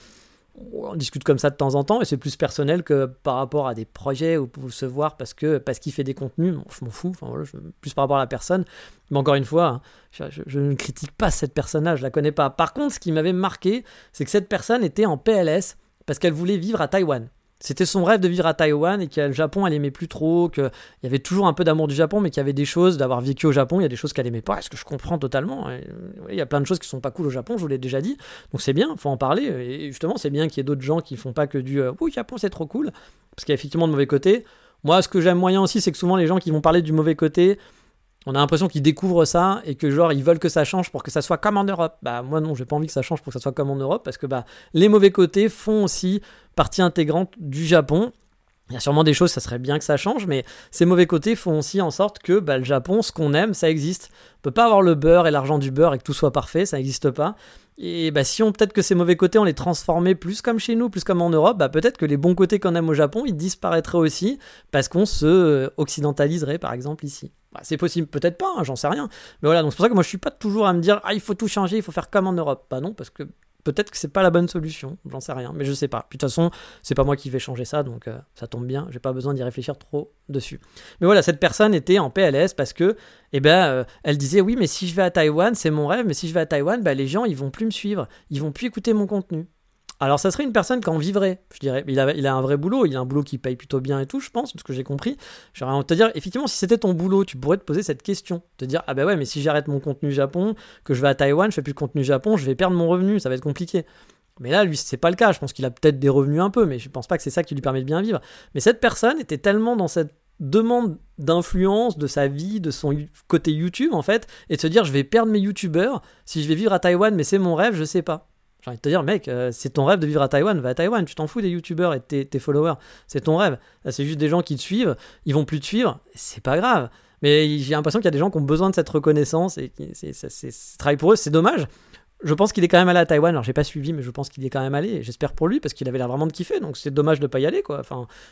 on discute comme ça de temps en temps et c'est plus personnel que par rapport à des projets ou pour se voir parce que parce qu'il fait des contenus. Je m'en fous enfin, voilà, plus par rapport à la personne. Mais encore une fois hein, je, ne critique pas cette personne là je la connais pas. Par contre ce qui m'avait marqué c'est que cette personne était en PLS parce qu'elle voulait vivre à Taïwan c'était son rêve de vivre à Taïwan et que le Japon, elle aimait plus trop, qu'il y avait toujours un peu d'amour du Japon, mais qu'il y avait des choses, d'avoir vécu au Japon, il y a des choses qu'elle aimait pas, est-ce que je comprends totalement Il y a plein de choses qui sont pas cool au Japon, je vous l'ai déjà dit, donc c'est bien, faut en parler, et justement, c'est bien qu'il y ait d'autres gens qui font pas que du euh, oui, Japon, c'est trop cool, parce qu'il y a effectivement de mauvais côtés. Moi, ce que j'aime moyen aussi, c'est que souvent les gens qui vont parler du mauvais côté, on a l'impression qu'ils découvrent ça et que genre ils veulent que ça change pour que ça soit comme en Europe. Bah moi non, j'ai pas envie que ça change pour que ça soit comme en Europe parce que bah les mauvais côtés font aussi partie intégrante du Japon. Il y a sûrement des choses, ça serait bien que ça change, mais ces mauvais côtés font aussi en sorte que bah, le Japon, ce qu'on aime, ça existe. On peut pas avoir le beurre et l'argent du beurre et que tout soit parfait, ça n'existe pas. Et bah, si on peut-être que ces mauvais côtés, on les transformait plus comme chez nous, plus comme en Europe, bah, peut-être que les bons côtés qu'on aime au Japon, ils disparaîtraient aussi parce qu'on se euh, occidentaliserait, par exemple, ici. Bah, c'est possible, peut-être pas, hein, j'en sais rien. Mais voilà, donc c'est pour ça que moi je suis pas toujours à me dire, ah, il faut tout changer, il faut faire comme en Europe. Bah non, parce que peut-être que c'est pas la bonne solution, j'en sais rien, mais je sais pas. Puis de toute façon, c'est pas moi qui vais changer ça, donc euh, ça tombe bien, j'ai pas besoin d'y réfléchir trop dessus. Mais voilà, cette personne était en PLS parce que, eh ben, euh, elle disait oui, mais si je vais à Taïwan, c'est mon rêve, mais si je vais à Taïwan, bah, les gens ils vont plus me suivre, ils vont plus écouter mon contenu. Alors, ça serait une personne qui en vivrait, je dirais. Il a, il a un vrai boulot, il a un boulot qui paye plutôt bien et tout, je pense, de ce que j'ai compris. J'aurais envie de te dire, effectivement, si c'était ton boulot, tu pourrais te poser cette question. Te dire, ah ben ouais, mais si j'arrête mon contenu Japon, que je vais à Taïwan, je fais plus de contenu Japon, je vais perdre mon revenu, ça va être compliqué. Mais là, lui, c'est pas le cas. Je pense qu'il a peut-être des revenus un peu, mais je pense pas que c'est ça qui lui permet de bien vivre. Mais cette personne était tellement dans cette demande d'influence de sa vie, de son côté YouTube en fait, et de se dire je vais perdre mes youtubeurs si je vais vivre à Taïwan, mais c'est mon rêve, je sais pas. J'ai envie de te dire, mec, euh, c'est ton rêve de vivre à Taïwan, va à Taïwan, tu t'en fous des youtubeurs et tes, followers, c'est ton rêve. C'est juste des gens qui te suivent, ils vont plus te suivre, c'est pas grave. Mais j'ai l'impression qu'il y a des gens qui ont besoin de cette reconnaissance et c'est pour eux, c'est dommage. Je pense qu'il est quand même allé à Taïwan. Alors, j'ai pas suivi, mais je pense qu'il est quand même allé. J'espère pour lui, parce qu'il avait l'air vraiment de kiffer. Donc, c'est dommage de pas y aller, quoi.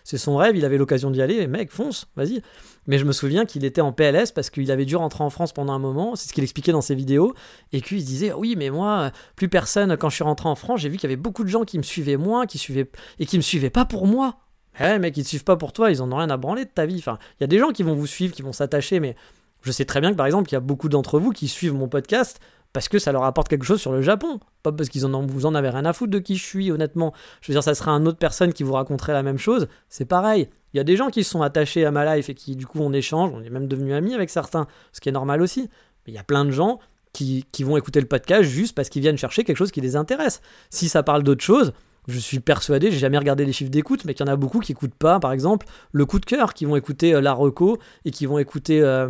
C'est son rêve, il avait l'occasion d'y aller. Mec, fonce, vas-y. Mais je me souviens qu'il était en PLS parce qu'il avait dû rentrer en France pendant un moment. C'est ce qu'il expliquait dans ses vidéos. Et qu'il se disait, oui, mais moi, plus personne, quand je suis rentré en France, j'ai vu qu'il y avait beaucoup de gens qui me suivaient moins, qui suivaient, et qui me suivaient pas pour moi. Eh, mec, ils te suivent pas pour toi, ils en ont rien à branler de ta vie. Enfin, il y a des gens qui vont vous suivre, qui vont s'attacher, mais je sais très bien que par exemple, il y a beaucoup d'entre vous qui suivent mon podcast parce que ça leur apporte quelque chose sur le Japon. Pas parce qu'ils vous en avez rien à foutre de qui je suis, honnêtement. Je veux dire, ça serait une autre personne qui vous raconterait la même chose. C'est pareil. Il y a des gens qui sont attachés à ma life et qui, du coup, on échange. On est même devenus amis avec certains, ce qui est normal aussi. Mais il y a plein de gens qui, vont écouter le podcast juste parce qu'ils viennent chercher quelque chose qui les intéresse. Si ça parle d'autre chose, je suis persuadé, j'ai jamais regardé les chiffres d'écoute, mais qu'il y en a beaucoup qui écoutent pas, par exemple, le coup de cœur, qui vont écouter euh, la reco et qui vont écouter euh,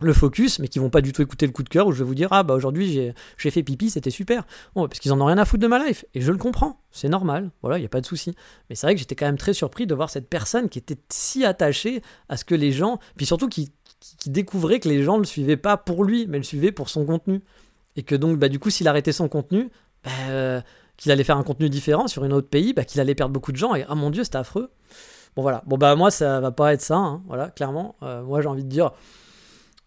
le focus, mais qui vont pas du tout écouter le coup de cœur où je vais vous dire ah bah aujourd'hui j'ai fait pipi, c'était super. Bon, parce qu'ils en ont rien à foutre de ma life et je le comprends, c'est normal, voilà, il y a pas de souci. Mais c'est vrai que j'étais quand même très surpris de voir cette personne qui était si attachée à ce que les gens, puis surtout qui, qui, découvrait que les gens le suivaient pas pour lui, mais le suivaient pour son contenu. Et que donc bah du coup s'il arrêtait son contenu, bah, euh, qu'il allait faire un contenu différent sur un autre pays, bah, qu'il allait perdre beaucoup de gens et ah mon dieu c'était affreux. Bon voilà, bon bah moi ça va pas être ça, hein, voilà clairement. Euh, moi j'ai envie de dire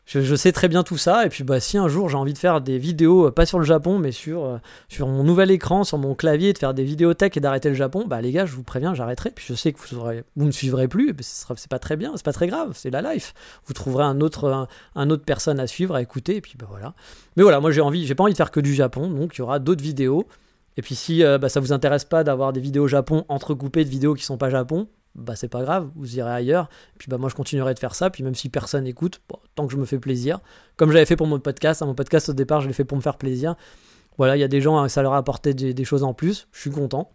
je, sais très bien tout ça. Et puis, bah, si un jour j'ai envie de faire des vidéos, euh, pas sur le Japon, mais sur, euh, sur mon nouvel écran, sur mon clavier, de faire des vidéos tech et d'arrêter le Japon, bah, les gars, je vous préviens, j'arrêterai. Puis je sais que vous, aurez, vous ne suivrez plus, c'est pas très bien, c'est pas très grave, c'est la life. Vous trouverez un autre, un, autre personne à suivre, à écouter, et puis bah, voilà. Mais voilà, moi j'ai envie, j'ai pas envie de faire que du Japon, donc il y aura d'autres vidéos. Et puis si euh, bah, ça vous intéresse pas d'avoir des vidéos Japon entrecoupées de vidéos qui sont pas Japon, bah c'est pas grave, vous irez ailleurs. Puis bah moi je continuerai de faire ça, puis même si personne écoute, tant que je me fais plaisir, comme j'avais fait pour mon podcast, hein, mon podcast au départ je l'ai fait pour me faire plaisir. Voilà, il y a des gens, hein, ça leur a apporté des, choses en plus, je suis content.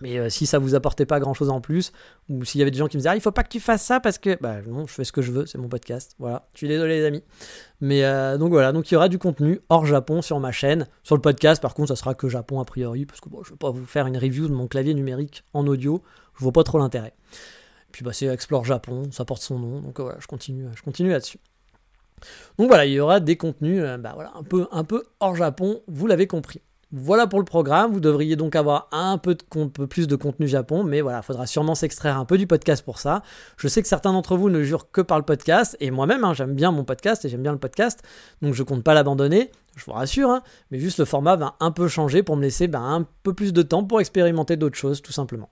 Mais euh, si ça vous apportait pas grand chose en plus, ou s'il y avait des gens qui me disaient ah, il faut pas que tu fasses ça parce que bah non, je fais ce que je veux, c'est mon podcast. Voilà, je suis désolé les amis. Mais euh, donc voilà, donc il y aura du contenu hors Japon sur ma chaîne. Sur le podcast, par contre, ça sera que Japon a priori, parce que bon, je vais pas vous faire une review de mon clavier numérique en audio, pas trop l'intérêt. Puis bah c'est Explore Japon, ça porte son nom, donc voilà, je continue, là-dessus. Donc voilà, il y aura des contenus euh, bah, voilà, un, peu, hors Japon, vous l'avez compris. Voilà pour le programme, vous devriez donc avoir un peu, plus de contenu Japon, mais voilà, il faudra sûrement s'extraire un peu du podcast pour ça. Je sais que certains d'entre vous ne jurent que par le podcast, et moi-même, hein, j'aime bien mon podcast et j'aime bien le podcast, donc je compte pas l'abandonner, je vous rassure, hein, mais juste le format va un peu changer pour me laisser ben, un peu plus de temps pour expérimenter d'autres choses, tout simplement.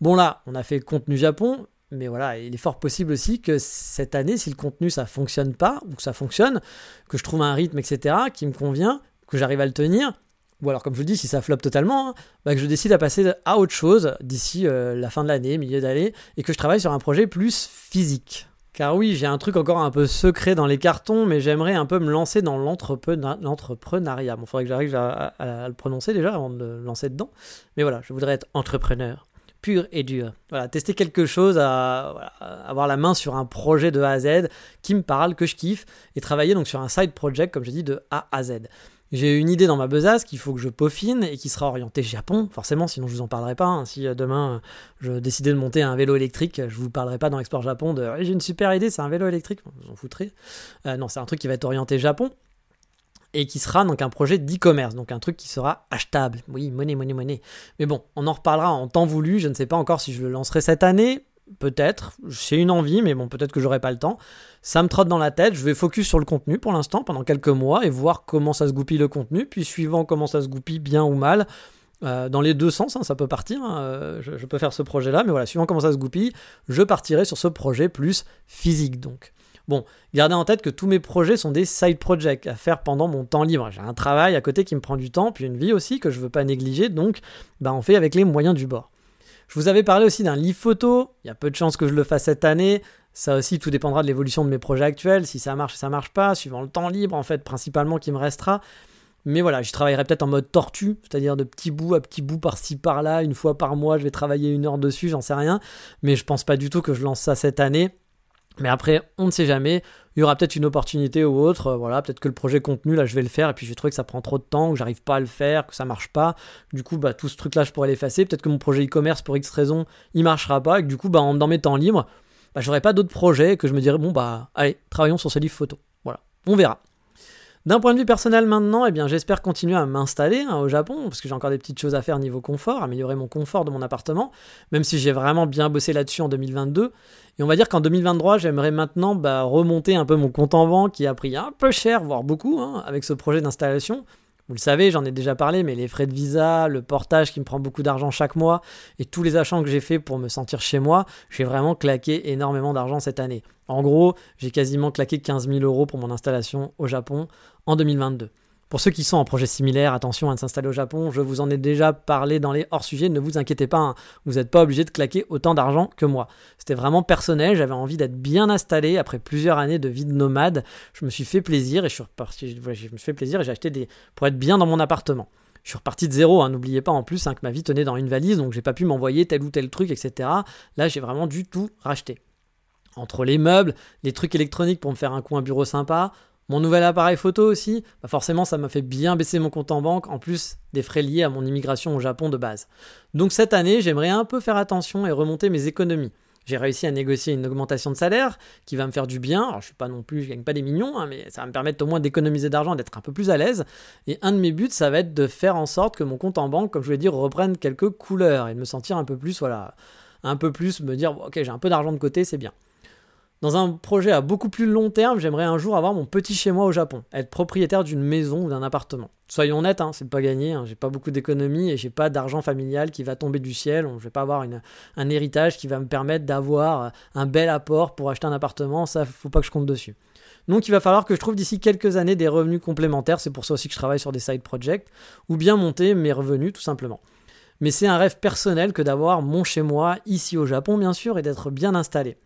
Bon là, on a fait contenu Japon, mais voilà, il est fort possible aussi que cette année, si le contenu ça fonctionne pas, ou que ça fonctionne, que je trouve un rythme, etc., qui me convient, que j'arrive à le tenir, ou alors comme je vous dis, si ça floppe totalement, hein, bah, que je décide à passer à autre chose d'ici euh, la fin de l'année, milieu d'année, et que je travaille sur un projet plus physique. Car oui, j'ai un truc encore un peu secret dans les cartons, mais j'aimerais un peu me lancer dans l'entrepreneuriat. Bon, il faudrait que j'arrive à, le prononcer déjà avant de le lancer dedans. Mais voilà, je voudrais être entrepreneur pur et dur. Voilà, tester quelque chose, avoir la main sur un projet de A à Z qui me parle, que je kiffe, et travailler donc sur un side project, comme je dis, de A à Z. J'ai une idée dans ma besace qu'il faut que je peaufine et qui sera orientée Japon, forcément, sinon je vous en parlerai pas. Hein. Si euh, demain euh, je décidais de monter un vélo électrique, je vous parlerai pas dans Export Japon de j'ai une super idée, c'est un vélo électrique, vous en foutrez. Euh, non, c'est un truc qui va être orienté Japon et qui sera donc un projet d'e-commerce, donc un truc qui sera achetable. Oui, monnaie, monnaie, monnaie. Mais bon, on en reparlera en temps voulu. Je ne sais pas encore si je le lancerai cette année. Peut-être, j'ai une envie, mais bon, peut-être que j'aurai pas le temps. Ça me trotte dans la tête, je vais focus sur le contenu pour l'instant pendant quelques mois et voir comment ça se goupille le contenu, puis suivant comment ça se goupille bien ou mal, euh, dans les deux sens, hein, ça peut partir, hein, euh, je, peux faire ce projet-là, mais voilà, suivant comment ça se goupille, je partirai sur ce projet plus physique donc. Bon, gardez en tête que tous mes projets sont des side projects à faire pendant mon temps libre. J'ai un travail à côté qui me prend du temps, puis une vie aussi que je ne veux pas négliger, donc bah, on fait avec les moyens du bord. Je vous avais parlé aussi d'un livre photo. Il y a peu de chances que je le fasse cette année. Ça aussi, tout dépendra de l'évolution de mes projets actuels. Si ça marche, ça marche pas, suivant le temps libre, en fait, principalement qui me restera. Mais voilà, j'y travaillerai peut-être en mode tortue, c'est-à-dire de petits bouts à petits bouts par-ci par-là, une fois par mois, je vais travailler une heure dessus, j'en sais rien. Mais je pense pas du tout que je lance ça cette année. Mais après, on ne sait jamais. Il y aura peut-être une opportunité ou autre. Euh, voilà, peut-être que le projet contenu, là, je vais le faire. Et puis, je vais trouver que ça prend trop de temps, que j'arrive pas à le faire, que ça marche pas. Du coup, bah, tout ce truc-là, je pourrais l'effacer. Peut-être que mon projet e-commerce, pour X raison, il marchera pas. Et que du coup, bah, dans mes temps libres, bah, j'aurai pas d'autres projets. Que je me dirais, bon, bah, allez, travaillons sur ce livre photo. Voilà. On verra. D'un point de vue personnel maintenant, eh bien, j'espère continuer à m'installer hein, au Japon, parce que j'ai encore des petites choses à faire niveau confort, améliorer mon confort de mon appartement, même si j'ai vraiment bien bossé là-dessus en 2022. Et on va dire qu'en 2023, j'aimerais maintenant bah, remonter un peu mon compte en banque qui a pris un peu cher, voire beaucoup, hein, avec ce projet d'installation. Vous le savez, j'en ai déjà parlé, mais les frais de visa, le portage qui me prend beaucoup d'argent chaque mois, et tous les achats que j'ai fait pour me sentir chez moi, j'ai vraiment claqué énormément d'argent cette année. En gros, j'ai quasiment claqué 15 000 euros pour mon installation au Japon en 2022. Pour ceux qui sont en projet similaire, attention à s'installer au Japon, je vous en ai déjà parlé dans les hors-sujets, ne vous inquiétez pas, hein. vous n'êtes pas obligé de claquer autant d'argent que moi. C'était vraiment personnel, j'avais envie d'être bien installé après plusieurs années de vie de nomade. Je me suis fait plaisir et je suis reparti, et j'ai acheté des pour être bien dans mon appartement. Je suis reparti de zéro, hein. n'oubliez pas en plus hein, que ma vie tenait dans une valise, donc j'ai pas pu m'envoyer tel ou tel truc, etc. Là, j'ai vraiment du tout racheté. Entre les meubles, les trucs électroniques pour me faire un coin bureau sympa, mon nouvel appareil photo aussi, bah forcément ça m'a fait bien baisser mon compte en banque, en plus des frais liés à mon immigration au Japon de base. Donc cette année, j'aimerais un peu faire attention et remonter mes économies. J'ai réussi à négocier une augmentation de salaire qui va me faire du bien. Alors je suis pas non plus, je gagne pas des millions, hein, mais ça va me permettre au moins d'économiser d'argent, d'être un peu plus à l'aise. Et un de mes buts, ça va être de faire en sorte que mon compte en banque, comme je voulais dire, reprenne quelques couleurs et de me sentir un peu plus, voilà, un peu plus, me dire, ok, j'ai un peu d'argent de côté, c'est bien. Dans un projet à beaucoup plus long terme, j'aimerais un jour avoir mon petit chez moi au Japon, être propriétaire d'une maison ou d'un appartement. Soyons honnêtes, hein, c'est pas gagné, hein, j'ai pas beaucoup d'économies et j'ai pas d'argent familial qui va tomber du ciel, je vais pas avoir un héritage qui va me permettre d'avoir un bel apport pour acheter un appartement, ça faut pas que je compte dessus. Donc il va falloir que je trouve d'ici quelques années des revenus complémentaires, c'est pour ça aussi que je travaille sur des side projects, ou bien monter mes revenus tout simplement. Mais c'est un rêve personnel que d'avoir mon chez moi ici au Japon bien sûr et d'être bien installé.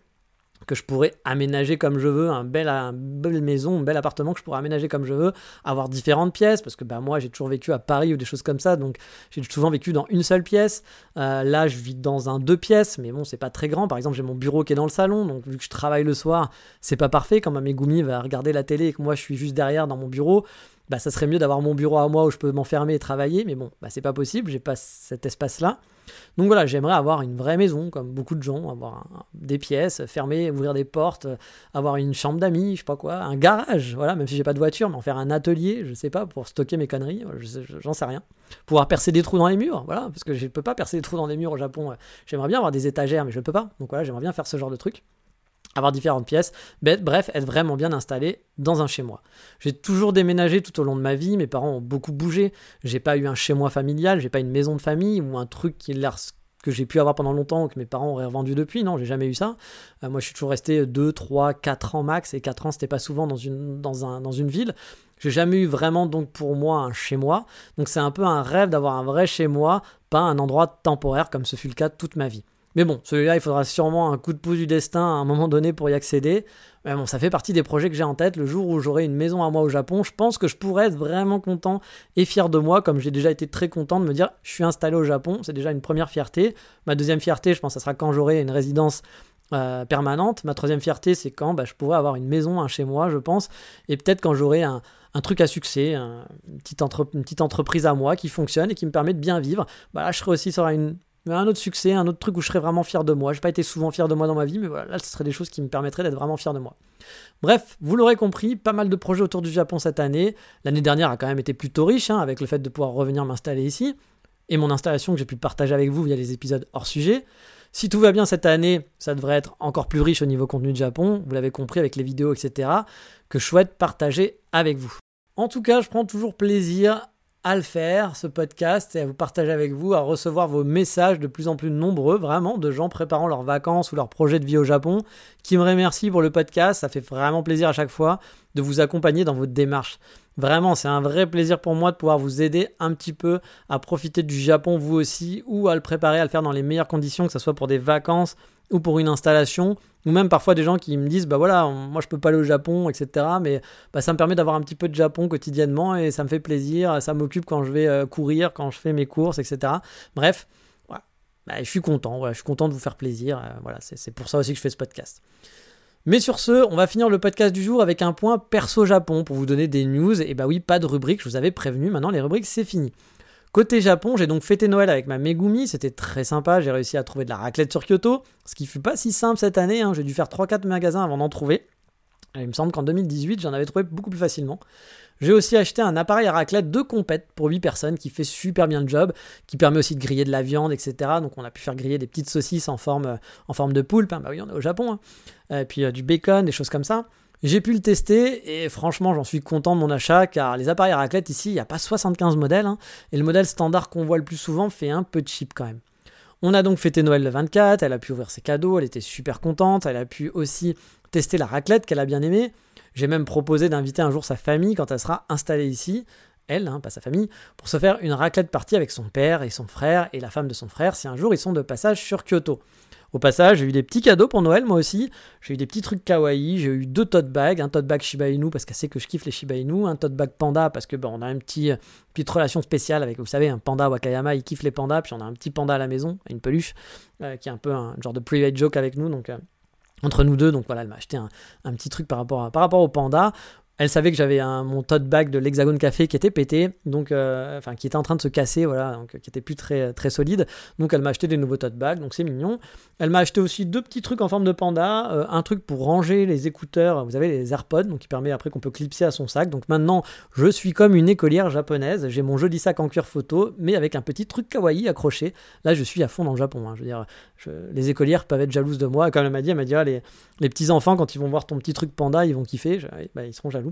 Que je pourrais aménager comme je veux, un un belle maison, un bel appartement que je pourrais aménager comme je veux, avoir différentes pièces, parce que bah, moi j'ai toujours vécu à Paris ou des choses comme ça, donc j'ai souvent vécu dans une seule pièce. Euh, là je vis dans un deux pièces, mais bon c'est pas très grand. Par exemple j'ai mon bureau qui est dans le salon, donc vu que je travaille le soir, c'est pas parfait. Quand ma Megumi va regarder la télé et que moi je suis juste derrière dans mon bureau, bah ça serait mieux d'avoir mon bureau à moi où je peux m'enfermer et travailler, mais bon, bah c'est pas possible, j'ai pas cet espace-là. Donc voilà, j'aimerais avoir une vraie maison, comme beaucoup de gens, avoir des pièces fermées, ouvrir des portes, avoir une chambre d'amis, je sais pas quoi, un garage, voilà, même si j'ai pas de voiture, mais en faire un atelier, je sais pas, pour stocker mes conneries, j'en sais rien. Pouvoir percer des trous dans les murs, voilà, parce que je peux pas percer des trous dans les murs au Japon. J'aimerais bien avoir des étagères, mais je peux pas. Donc voilà, j'aimerais bien faire ce genre de truc avoir différentes pièces, bref, être vraiment bien installé dans un chez moi. J'ai toujours déménagé tout au long de ma vie, mes parents ont beaucoup bougé, j'ai pas eu un chez moi familial, j'ai pas une maison de famille ou un truc que j'ai pu avoir pendant longtemps ou que mes parents auraient revendu depuis, non, j'ai jamais eu ça. Euh, moi je suis toujours resté 2, 3, 4 ans max, et 4 ans c'était pas souvent dans une, ville. J'ai jamais eu vraiment donc pour moi un chez moi, donc c'est un peu un rêve d'avoir un vrai chez moi, pas un endroit temporaire comme ce fut le cas toute ma vie. Mais bon, celui-là, il faudra sûrement un coup de pouce du destin à un moment donné pour y accéder. Mais bon, ça fait partie des projets que j'ai en tête. Le jour où j'aurai une maison à moi au Japon, je pense que je pourrais être vraiment content et fier de moi, comme j'ai déjà été très content de me dire je suis installé au Japon. C'est déjà une première fierté. Ma deuxième fierté, je pense, ça sera quand j'aurai une résidence euh, permanente. Ma troisième fierté, c'est quand bah, je pourrai avoir une maison, un chez moi, je pense. Et peut-être quand j'aurai un, truc à succès, une, petite entreprise à moi qui fonctionne et qui me permet de bien vivre. Bah, là, je serai aussi sur une, mais un autre succès, un autre truc où je serais vraiment fier de moi. J'ai pas été souvent fier de moi dans ma vie, mais voilà, là, ce serait des choses qui me permettraient d'être vraiment fier de moi. Bref, vous l'aurez compris, pas mal de projets autour du Japon cette année. L'année dernière a quand même été plutôt riche, hein, avec le fait de pouvoir revenir m'installer ici, et mon installation que j'ai pu partager avec vous via les épisodes hors sujet. Si tout va bien cette année, ça devrait être encore plus riche au niveau contenu de Japon, vous l'avez compris avec les vidéos, etc., que je souhaite partager avec vous. En tout cas, je prends toujours plaisir à le faire, ce podcast, et à vous partager avec vous, à recevoir vos messages de plus en plus nombreux, vraiment, de gens préparant leurs vacances ou leurs projets de vie au Japon, qui me remercient pour le podcast. Ça fait vraiment plaisir à chaque fois de vous accompagner dans votre démarche. Vraiment, c'est un vrai plaisir pour moi de pouvoir vous aider un petit peu à profiter du Japon vous aussi, ou à le préparer, à le faire dans les meilleures conditions, que ce soit pour des vacances ou pour une installation, ou même parfois des gens qui me disent bah voilà moi je peux pas aller au Japon etc mais bah, ça me permet d'avoir un petit peu de Japon quotidiennement et ça me fait plaisir ça m'occupe quand je vais euh, courir quand je fais mes courses etc bref bah, je suis content je suis content de vous faire plaisir euh, voilà c'est pour ça aussi que je fais ce podcast mais sur ce, on va finir le podcast du jour avec un point perso Japon pour vous donner des news. Et bah oui, pas de rubrique, je vous avais prévenu, maintenant les rubriques c'est fini. Côté Japon, j'ai donc fêté Noël avec ma Megumi, c'était très sympa, j'ai réussi à trouver de la raclette sur Kyoto, ce qui fut pas si simple cette année, hein. j'ai dû faire 3-4 magasins avant d'en trouver. il me semble qu'en 2018, j'en avais trouvé beaucoup plus facilement. J'ai aussi acheté un appareil à raclette de compète pour 8 personnes qui fait super bien le job, qui permet aussi de griller de la viande, etc. Donc on a pu faire griller des petites saucisses en forme, en forme de poulpe, hein. bah oui on est au Japon, hein. et puis euh, du bacon, des choses comme ça. J'ai pu le tester et franchement j'en suis content de mon achat car les appareils à raclette ici il n'y a pas 75 modèles hein, et le modèle standard qu'on voit le plus souvent fait un peu cheap quand même. On a donc fêté Noël le 24, elle a pu ouvrir ses cadeaux, elle était super contente, elle a pu aussi tester la raclette qu'elle a bien aimée. J'ai même proposé d'inviter un jour sa famille quand elle sera installée ici, elle, hein, pas sa famille, pour se faire une raclette partie avec son père et son frère et la femme de son frère si un jour ils sont de passage sur Kyoto. Au passage, j'ai eu des petits cadeaux pour Noël, moi aussi. J'ai eu des petits trucs kawaii. J'ai eu deux tote bags. Un tote bag Shiba Inu parce qu'elle sait que je kiffe les Shiba Inu. Un tote bag panda parce que on a une petite, petite relation spéciale avec, vous savez, un panda Wakayama. Il kiffe les pandas. Puis on a un petit panda à la maison, une peluche, euh, qui est un peu un genre de private joke avec nous. Donc. Euh, entre nous deux, donc voilà, elle m'a acheté un, petit truc par rapport, par rapport au panda. Elle savait que j'avais mon tote bag de l'Hexagone Café qui était pété, donc euh, enfin qui était en train de se casser, voilà, donc qui était plus très très solide. Donc elle m'a acheté des nouveaux tote bags, donc c'est mignon. Elle m'a acheté aussi deux petits trucs en forme de panda, euh, un truc pour ranger les écouteurs, vous avez les AirPods, donc qui permet après qu'on peut clipser à son sac. Donc maintenant je suis comme une écolière japonaise, j'ai mon joli sac en cuir photo, mais avec un petit truc kawaii accroché. Là je suis à fond dans le Japon, hein. je veux dire, les écolières peuvent être jalouses de moi. Comme elle m'a dit, elle m'a dit ah, les, les petits enfants quand ils vont voir ton petit truc panda, ils vont kiffer, bah, ils seront jaloux.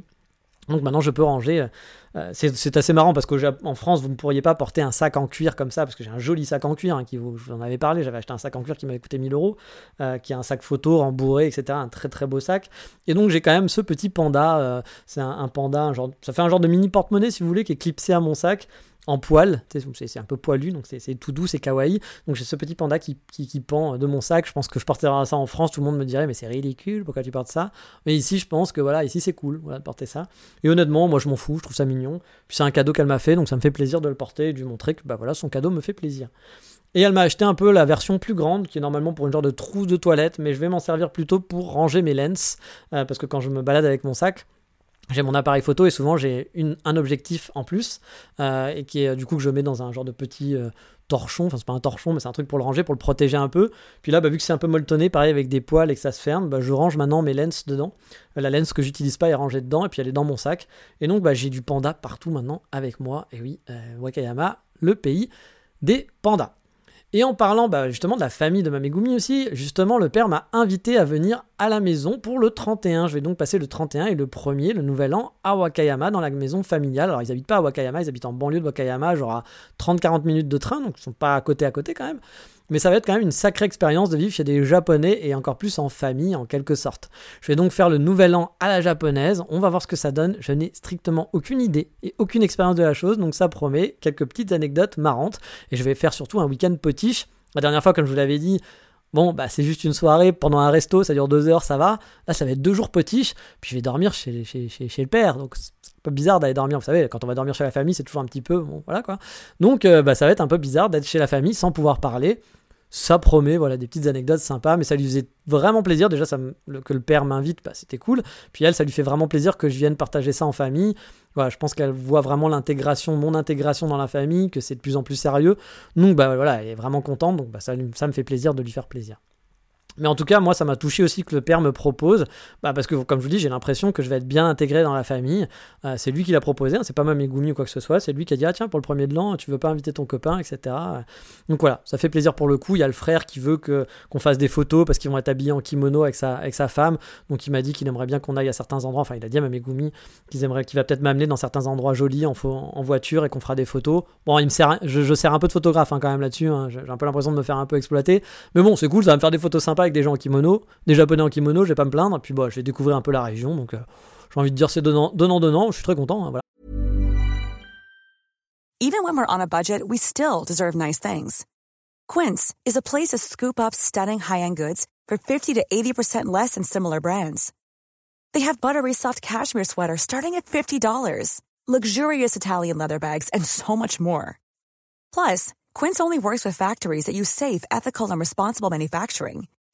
Donc maintenant je peux ranger. Euh, euh, c'est assez marrant parce qu'en France vous ne pourriez pas porter un sac en cuir comme ça parce que j'ai un joli sac en cuir hein, qui vous, je vous en avais parlé. J'avais acheté un sac en cuir qui m'avait coûté 1000 euros, euh, qui est un sac photo rembourré, etc. Un très très beau sac. Et donc j'ai quand même ce petit panda. c'est un, panda, un genre, ça fait un genre de mini porte-monnaie si vous voulez qui est clipsé à mon sac en poil, c'est un peu poilu, donc c'est tout doux, c'est kawaii. Donc j'ai ce petit panda qui, qui, pend de mon sac. Je pense que je porterai ça en France, tout le monde me dirait mais c'est ridicule, pourquoi tu portes ça? Mais ici, je pense que voilà, ici c'est cool voilà, de porter ça. Et honnêtement, moi je m'en fous, je trouve ça mignon. Puis c'est un cadeau qu'elle m'a fait, donc ça me fait plaisir de le porter et de lui montrer que bah voilà, son cadeau me fait plaisir. Et elle m'a acheté un peu la version plus grande, qui est normalement pour une genre de trousse de toilette, mais je vais m'en servir plutôt pour ranger mes lens, euh, parce que quand je me balade avec mon sac, j'ai mon appareil photo et souvent j'ai un objectif en plus, euh, et qui est du coup que je mets dans un genre de petit euh, torchon, enfin c'est pas un torchon, mais c'est un truc pour le ranger, pour le protéger un peu. Puis là, bah, vu que c'est un peu molletonné, pareil avec des poils et que ça se ferme, bah, je range maintenant mes lens dedans. La lens que j'utilise pas est rangée dedans, et puis elle est dans mon sac. Et donc bah, j'ai du panda partout maintenant avec moi, et oui, Wakayama, le pays des pandas. Et en parlant bah, justement de la famille de Mamegumi aussi, justement le père m'a invité à venir à la maison pour le 31. Je vais donc passer le 31 et le 1er, le nouvel an, à Wakayama, dans la maison familiale. Alors ils habitent pas à Wakayama, ils habitent en banlieue de Wakayama, genre à 30-40 minutes de train, donc ils sont pas à côté à côté quand même. Mais ça va être quand même une sacrée expérience de vivre chez des Japonais et encore plus en famille en quelque sorte. Je vais donc faire le nouvel an à la japonaise, on va voir ce que ça donne. Je n'ai strictement aucune idée et aucune expérience de la chose, donc ça promet quelques petites anecdotes marrantes. Et je vais faire surtout un week-end potiche. La dernière fois, comme je vous l'avais dit, Bon, bah c'est juste une soirée pendant un resto, ça dure deux heures, ça va. Là, ça va être deux jours potiche, puis je vais dormir chez, chez, chez, le père. Donc c'est un peu bizarre d'aller dormir. Vous savez, quand on va dormir chez la famille, c'est toujours un petit peu. Bon, voilà quoi. Donc euh, bah, ça va être un peu bizarre d'être chez la famille sans pouvoir parler ça promet voilà des petites anecdotes sympas mais ça lui faisait vraiment plaisir. Déjà ça que le père m'invite bah, c'était cool. Puis elle ça lui fait vraiment plaisir que je vienne partager ça en famille. Voilà je pense qu'elle voit vraiment l'intégration mon intégration dans la famille que c'est de plus en plus sérieux. Donc bah voilà elle est vraiment contente. Donc bah, ça, ça me fait plaisir de lui faire plaisir mais en tout cas, moi, ça m'a touché aussi que le père me propose, bah parce que, comme je vous dis, j'ai l'impression que je vais être bien intégré dans la famille. Euh, c'est lui qui l'a proposé, hein, c'est pas Mamegumi ou quoi que ce soit, c'est lui qui a dit, ah tiens, pour le premier de l'an, tu veux pas inviter ton copain, etc. Donc voilà, ça fait plaisir pour le coup. Il y a le frère qui veut que, qu'on fasse des photos parce qu'ils vont être habillés en kimono avec sa, avec sa femme. Donc il m'a dit qu'il aimerait bien qu'on aille à certains endroits, enfin, il a dit à Mamegumi qu'il aimerait, qu'il va peut-être m'amener dans certains endroits jolis en, en voiture et qu'on fera des photos. Bon, il me sert, je, je sers un peu de photographe hein, quand même là-dessus, hein. j'ai un peu l'impression de me faire un peu exploiter. Mais bon, c'est cool, ça va me faire des photos sympas avec des gens en kimono des japonais en kimono, je vais pas me plaindre. Puis bon, je vais découvrir un peu la région. Donc euh, j'ai envie de dire c'est donnant, donnant, donnant. Je suis très content. Hein. Even when we're on a budget, we still deserve nice things. Quince is a place to scoop up stunning high-end goods for 50 to 80% less than similar brands. They have buttery soft cashmere sweaters starting at $50, luxurious Italian leather bags, and so much more. Plus, Quince only works with factories that use safe, ethical, and responsible manufacturing.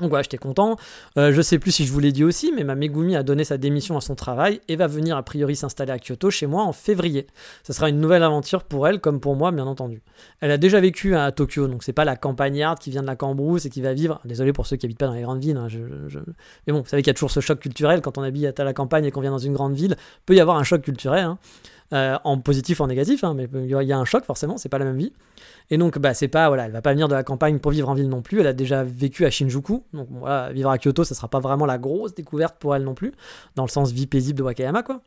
Donc voilà, j'étais content. Euh, je sais plus si je vous l'ai dit aussi, mais ma Megumi a donné sa démission à son travail et va venir a priori s'installer à Kyoto chez moi en février. Ce sera une nouvelle aventure pour elle, comme pour moi, bien entendu. Elle a déjà vécu à Tokyo, donc c'est pas la campagnarde qui vient de la Cambrousse et qui va vivre. Désolé pour ceux qui habitent pas dans les grandes villes. Hein, mais bon, vous savez qu'il y a toujours ce choc culturel quand on habite à la campagne et qu'on vient dans une grande ville. Peut y avoir un choc culturel. Hein. Euh, en positif en négatif, hein, mais il y a un choc forcément, c'est pas la même vie. Et donc, bah, c'est pas, voilà, elle va pas venir de la campagne pour vivre en ville non plus. Elle a déjà vécu à Shinjuku, donc voilà, vivre à Kyoto, ça sera pas vraiment la grosse découverte pour elle non plus, dans le sens vie paisible de Wakayama, quoi.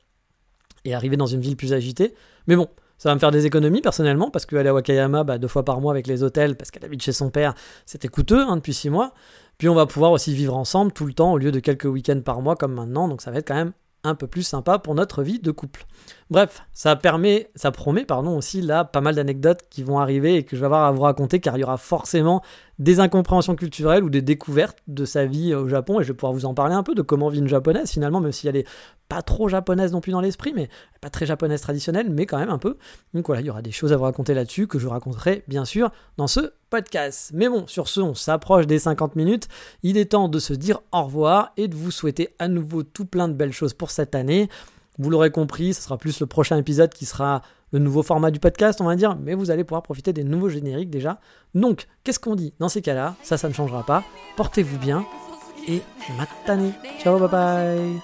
Et arriver dans une ville plus agitée. Mais bon, ça va me faire des économies personnellement, parce qu'aller à Wakayama bah, deux fois par mois avec les hôtels, parce qu'elle habite chez son père, c'était coûteux hein, depuis six mois. Puis on va pouvoir aussi vivre ensemble tout le temps au lieu de quelques week-ends par mois comme maintenant, donc ça va être quand même un peu plus sympa pour notre vie de couple. Bref, ça permet, ça promet, pardon, aussi là pas mal d'anecdotes qui vont arriver et que je vais avoir à vous raconter car il y aura forcément des incompréhensions culturelles ou des découvertes de sa vie au Japon et je vais pouvoir vous en parler un peu de comment vit une japonaise finalement, même si elle est pas trop japonaise non plus dans l'esprit, mais pas très japonaise traditionnelle, mais quand même un peu. Donc voilà, il y aura des choses à vous raconter là-dessus que je raconterai bien sûr dans ce podcast. Mais bon, sur ce, on s'approche des 50 minutes. Il est temps de se dire au revoir et de vous souhaiter à nouveau tout plein de belles choses pour cette année. Vous l'aurez compris, ce sera plus le prochain épisode qui sera le nouveau format du podcast, on va dire, mais vous allez pouvoir profiter des nouveaux génériques déjà. Donc, qu'est-ce qu'on dit dans ces cas-là? Ça, ça ne changera pas. Portez-vous bien et matane. Ciao, bye bye.